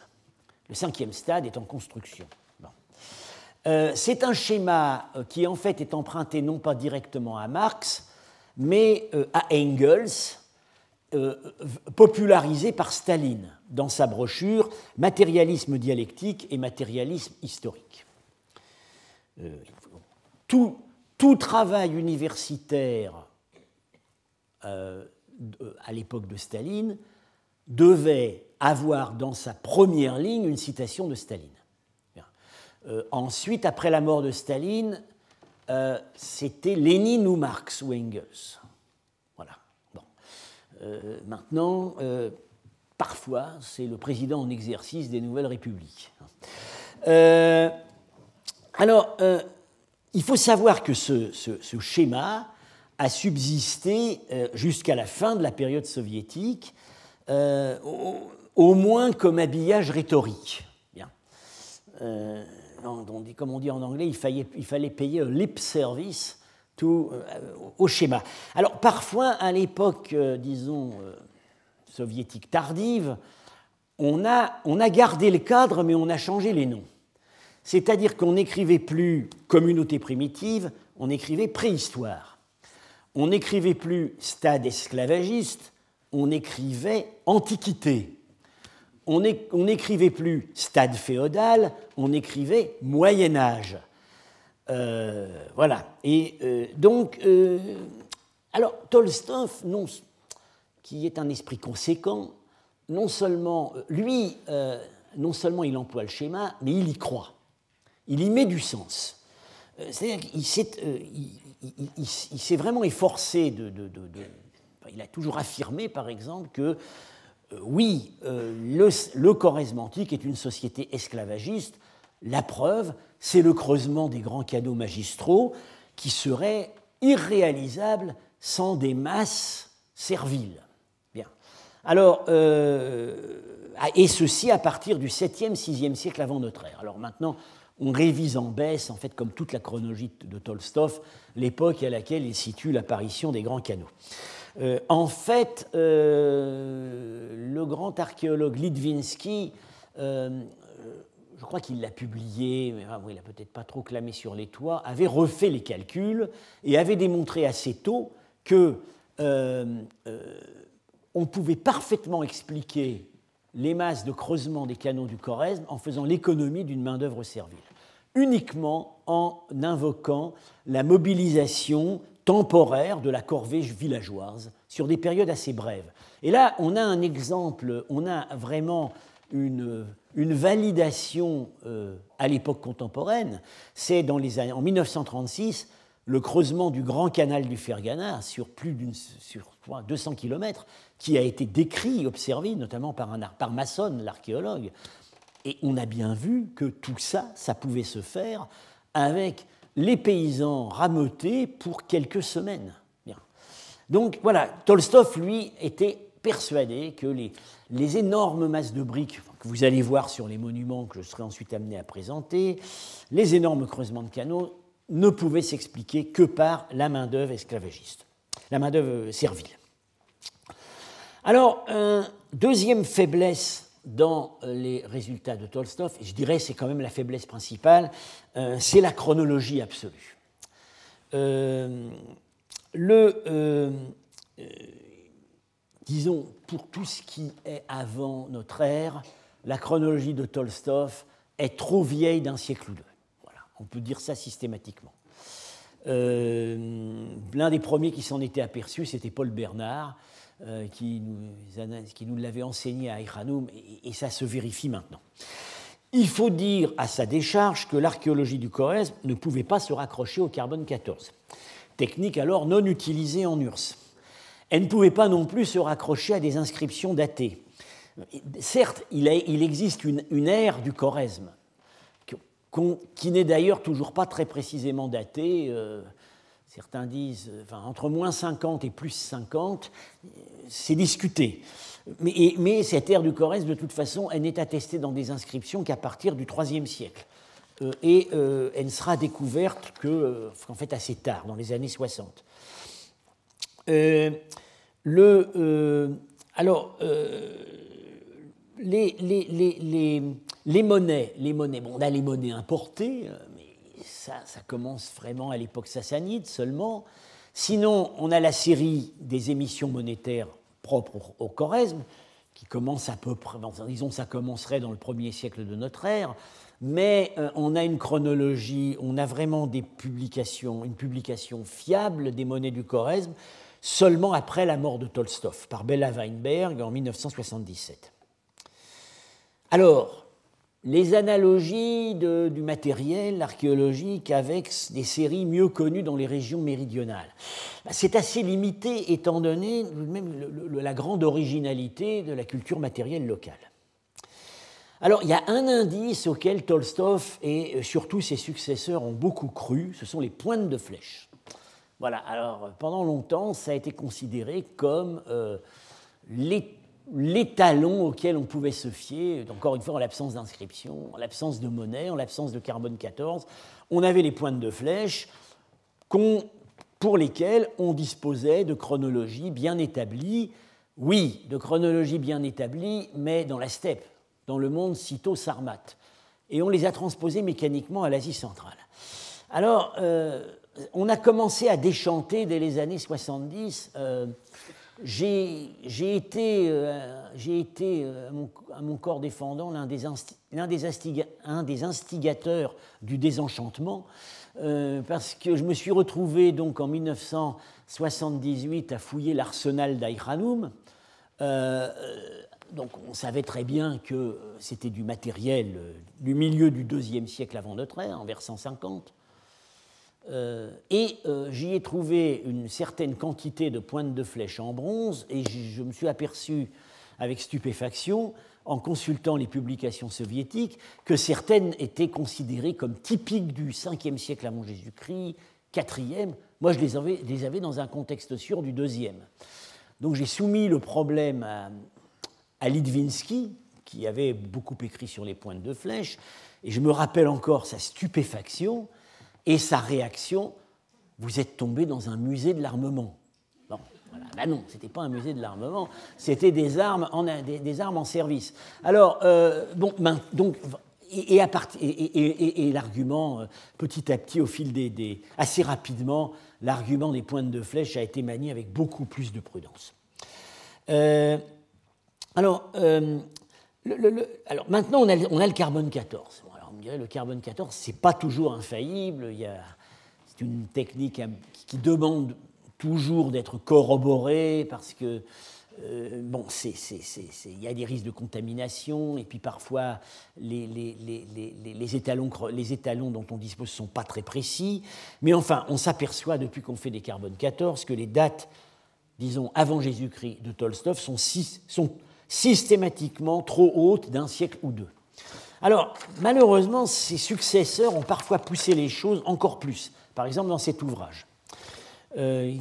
Le cinquième stade est en construction. Euh, c'est un schéma euh, qui en fait est emprunté non pas directement à Marx, mais euh, à Engels, popularisé par Staline dans sa brochure Matérialisme dialectique et matérialisme historique tout, travail universitaire à l'époque de Staline devait avoir dans sa première ligne une citation de Staline. Euh, ensuite, après la mort de Staline, euh, c'était Lénine ou Marx ou Engels. Voilà. maintenant, parfois, c'est le président en exercice des nouvelles républiques. alors, il faut savoir que ce, schéma a subsisté euh, jusqu'à la fin de la période soviétique, euh, au, moins comme habillage rhétorique. Bien. Euh, comme on dit en anglais, il fallait, payer un lip service tout, au schéma. Alors parfois, à l'époque, disons, soviétique tardive, on on a gardé le cadre, mais on a changé les noms. C'est-à-dire qu'on n'écrivait plus communauté primitive, on écrivait préhistoire. On n'écrivait plus stade esclavagiste, on écrivait antiquité. On n'écrivait plus stade féodal, on écrivait Moyen Âge. Euh, voilà. Et euh, donc, euh, alors Tolstov, non, qui est un esprit conséquent. Non seulement, lui, non seulement il emploie le schéma, mais il y croit. Il y met du sens. C'est-à-dire qu'il s'est vraiment efforcé de, Il a toujours affirmé, par exemple, que oui, le, le Choresme antique est une société esclavagiste. La preuve, c'est le creusement des grands canaux magistraux qui seraient irréalisables sans des masses serviles. Bien. Alors, euh, et ceci à partir du 7e, 6e siècle avant notre ère. Alors maintenant, on révise en baisse, en fait, comme toute la chronologie de Tolstov, l'époque à laquelle il situe l'apparition des grands canaux. Euh, en fait, euh, le grand archéologue Litvinsky je crois qu'il l'a publié, mais il n'a peut-être pas trop clamé sur les toits, avait refait les calculs et avait démontré assez tôt que euh, euh, on pouvait parfaitement expliquer les masses de creusement des canaux du Corrèze en faisant l'économie d'une main-d'œuvre servile, uniquement en invoquant la mobilisation temporaire de la corvée villageoise sur des périodes assez brèves. Et là, on a un exemple, on a vraiment une, validation euh, à l'époque contemporaine, c'est dans les années, en 1936 le creusement du grand canal du Fergana sur plus d'une sur 200 km, qui a été décrit, observé notamment par, un, par Masson, l'archéologue. Et on a bien vu que tout ça, ça pouvait se faire avec les paysans rameutés pour quelques semaines. Bien. Donc voilà, Tolstov, lui, était persuadé que les, les énormes masses de briques que vous allez voir sur les monuments que je serai ensuite amené à présenter, les énormes creusements de canaux ne pouvaient s'expliquer que par la main-d'œuvre esclavagiste, la main-d'œuvre servile. Alors, deuxième faiblesse dans les résultats de Tolstov, et je dirais c'est quand même la faiblesse principale, euh, c'est la chronologie absolue. Euh, le, euh, disons, pour tout ce qui est avant notre ère, la chronologie de Tolstov est trop vieille d'un siècle ou deux. Voilà, on peut dire ça systématiquement. L'un des premiers qui s'en était aperçu, c'était Paul Bernard, euh, qui nous, qui nous l'avait enseigné à Iranoum, et, ça se vérifie maintenant. Il faut dire à sa décharge que l'archéologie du Corrèze ne pouvait pas se raccrocher au carbone 14, technique alors non utilisée en URSS. Elle ne pouvait pas non plus se raccrocher à des inscriptions datées. Certes, il, existe une, ère du Choresme, qui n'est d'ailleurs toujours pas très précisément datée. Euh, certains disent entre moins 50 et plus 50, c'est discuté. Mais, cette ère du Choresme, de toute façon, elle n'est attestée dans des inscriptions qu'à partir du IIIe siècle. Euh, et euh, elle ne sera découverte qu'en fait assez tard, dans les années 60. le, alors, les, monnaies, les monnaies, on a les monnaies importées, euh, ça, commence vraiment à l'époque sassanide seulement. Sinon, on a la série des émissions monétaires propres au Choresme, qui commence à peu près, disons ça commencerait dans le premier siècle de notre ère, mais euh, on a une chronologie, on a vraiment des publications, une publication fiable des monnaies du Choresme seulement après la mort de Tolstov par Bella Weinberg en 1977. Alors, les analogies du matériel archéologique avec des séries mieux connues dans les régions méridionales. Bah, c'est assez limité étant donné même la grande originalité de la culture matérielle locale. Alors, il y a un indice auquel Tolstov et euh, surtout ses successeurs ont beaucoup cru, ce sont les pointes de flèches. Voilà, alors pendant longtemps, ça a été considéré comme euh, les l'étalon auquel on pouvait se fier, encore une fois en l'absence d'inscription, en l'absence de monnaie, en l'absence de carbone 14, on avait les pointes de flèche pour lesquelles on disposait de chronologies bien établies, oui, de chronologies bien établies, mais dans la steppe, dans le monde cito-sarmate. Et on les a transposées mécaniquement à l'Asie centrale. Alors, euh, on a commencé à déchanter dès les années 70 j'ai été, euh, été euh, à, mon, corps défendant l'un des, des, instigateurs du désenchantement, euh, parce que je me suis retrouvé donc en 1978 à fouiller l'arsenal d'Aïranoum, donc on savait très bien que c'était du matériel du milieu du deuxième siècle avant notre ère, en vers 150. Et j'y ai trouvé une certaine quantité de pointes de flèches en bronze, et je me suis aperçu avec stupéfaction en consultant les publications soviétiques, que certaines étaient considérées comme typiques du 5e siècle avant Jésus-Christ, 4e. Moi, je les avais, les avais, dans un contexte sûr du 2e. Donc j'ai soumis le problème à, à Litvinsky, qui avait beaucoup écrit sur les pointes de flèche, et je me rappelle encore sa stupéfaction et sa réaction. Vous êtes tombé dans un musée de l'armement. Bah non, ce n'était pas un musée de l'armement, c'était des armes en, des, armes en service. Alors, euh, bon, ben, donc, et, et, et, l'argument, euh, petit à petit, au fil des. assez rapidement, l'argument des pointes de flèche a été manié avec beaucoup plus de prudence. Euh, alors, alors, maintenant, on a, on a, le carbone 14. Le carbone 14, ce n'est pas toujours infaillible. C'est une technique qui demande toujours d'être corroboré parce que euh, bon, il y a des risques de contamination et puis parfois les, les, étalons, les étalons dont on dispose ne sont pas très précis. Mais enfin, on s'aperçoit depuis qu'on fait des carbone 14 que les dates, disons, avant Jésus-Christ de Tolstov sont systématiquement trop hautes d'un siècle ou deux. Alors, malheureusement, ses successeurs ont parfois poussé les choses encore plus. Par exemple, dans cet ouvrage. Euh,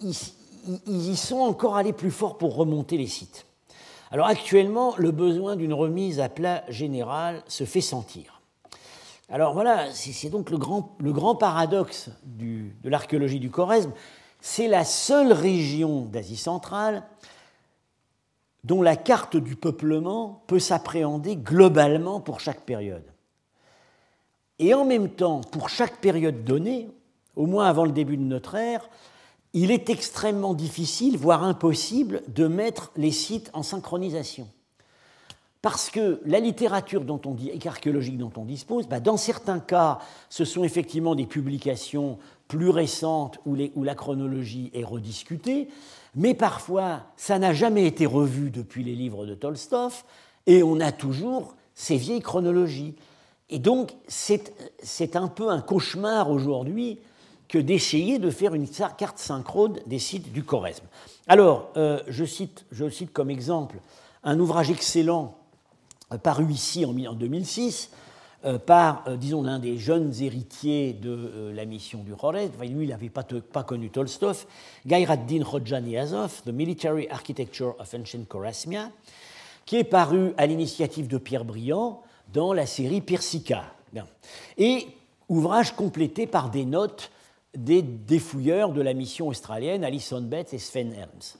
ils, y sont encore allés plus fort pour remonter les sites. Alors actuellement, le besoin d'une remise à plat générale se fait sentir. Alors voilà, c'est donc le grand, le grand paradoxe de l'archéologie du Choresme. C'est la seule région d'Asie centrale dont la carte du peuplement peut s'appréhender globalement pour chaque période. Et en même temps, pour chaque période donnée, au moins avant le début de notre ère, il est extrêmement difficile, voire impossible, de mettre les sites en synchronisation. Parce que la littérature dont on archéologique dont on dispose, bah, dans certains cas, ce sont effectivement des publications plus récentes où la chronologie est rediscutée, mais parfois ça n'a jamais été revu depuis les livres de Tolstov, et on a toujours ces vieilles chronologies. Et donc c'est un peu un cauchemar aujourd'hui que d'essayer de faire une carte synchrone des sites du Choresme. Alors, euh, je, cite, je cite comme exemple un ouvrage excellent euh, paru ici en, 2006 euh, par, disons, l'un des jeunes héritiers de la mission du Choresme. lui, il n'avait pas, pas, connu Tolstov, Gairaddin Azov, The Military Architecture of Ancient Chorasmia, qui est paru à l'initiative de Pierre Briand dans la série Persica. Et ouvrage complété par des notes des défouilleurs de la mission australienne, Alison Betts et Sven Helms.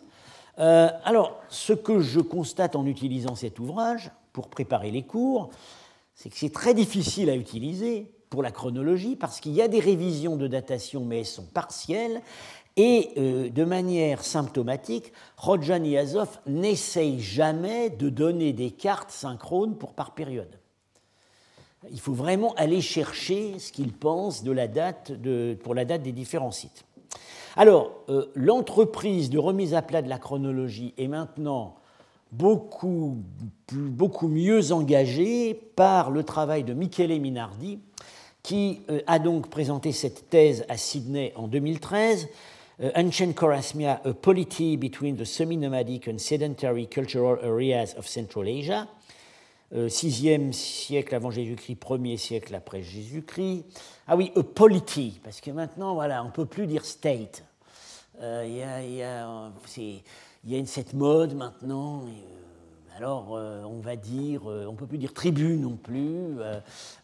Euh, alors, ce que je constate en utilisant cet ouvrage pour préparer les cours, c'est que c'est très difficile à utiliser pour la chronologie parce qu'il y a des révisions de datation, mais elles sont partielles. Et euh, de manière symptomatique, Rodjan Azov n'essaye jamais de donner des cartes synchrones pour par période. Il faut vraiment aller chercher ce qu'il pense de la date pour la date des différents sites. Alors, euh, l'entreprise de remise à plat de la chronologie est maintenant beaucoup, beaucoup mieux engagée par le travail de Michele Minardi, qui euh, a donc présenté cette thèse à Sydney en 2013. Euh, Ancient Chorasmia, a polity between the semi-nomadic and sedentary cultural areas of Central Asia, 6e euh, siècle avant Jésus-Christ, 1er siècle après Jésus-Christ. Ah oui, a polity, parce que maintenant, voilà, on ne peut plus dire state. Euh, il y, a, y, y, a, cette mode maintenant. Euh, alors, on va dire, on ne peut plus dire tribu non plus.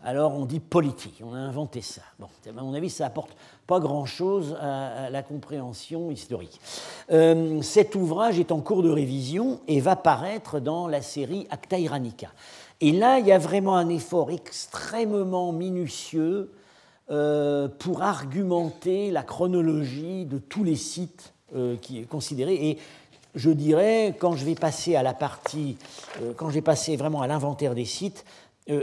alors, on dit politique. On a inventé ça. Bon, à mon avis, ça apporte pas grand-chose à, la compréhension historique. cet ouvrage est en cours de révision et va paraître dans la série Acta Iranica. Et là, il y a vraiment un effort extrêmement minutieux euh, pour argumenter la chronologie de tous les sites euh, qui est considéré. Et je dirais, quand je vais passer à la partie, euh, quand je vais passer vraiment à l'inventaire des sites,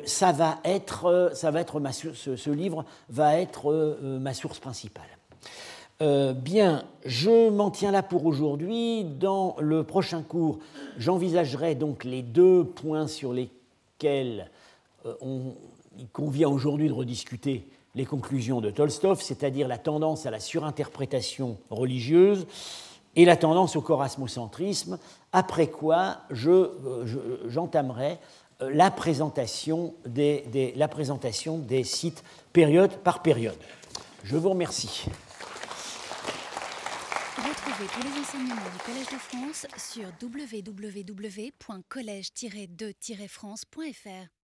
ça va être, ça va être ma, ce, livre va être ma source principale. Euh, bien, je m'en tiens là pour aujourd'hui. Dans le prochain cours, j'envisagerai donc les deux points sur lesquels euh, il convient aujourd'hui de rediscuter les conclusions de Tolstov, c'est-à-dire la tendance à la surinterprétation religieuse et la tendance au corasmocentrisme, après quoi euh, j'entamerai la, présentation des, la présentation des sites période par période. Je vous remercie. Retrouvez tous les enseignements du Collège de France sur www.colège-2-france.fr.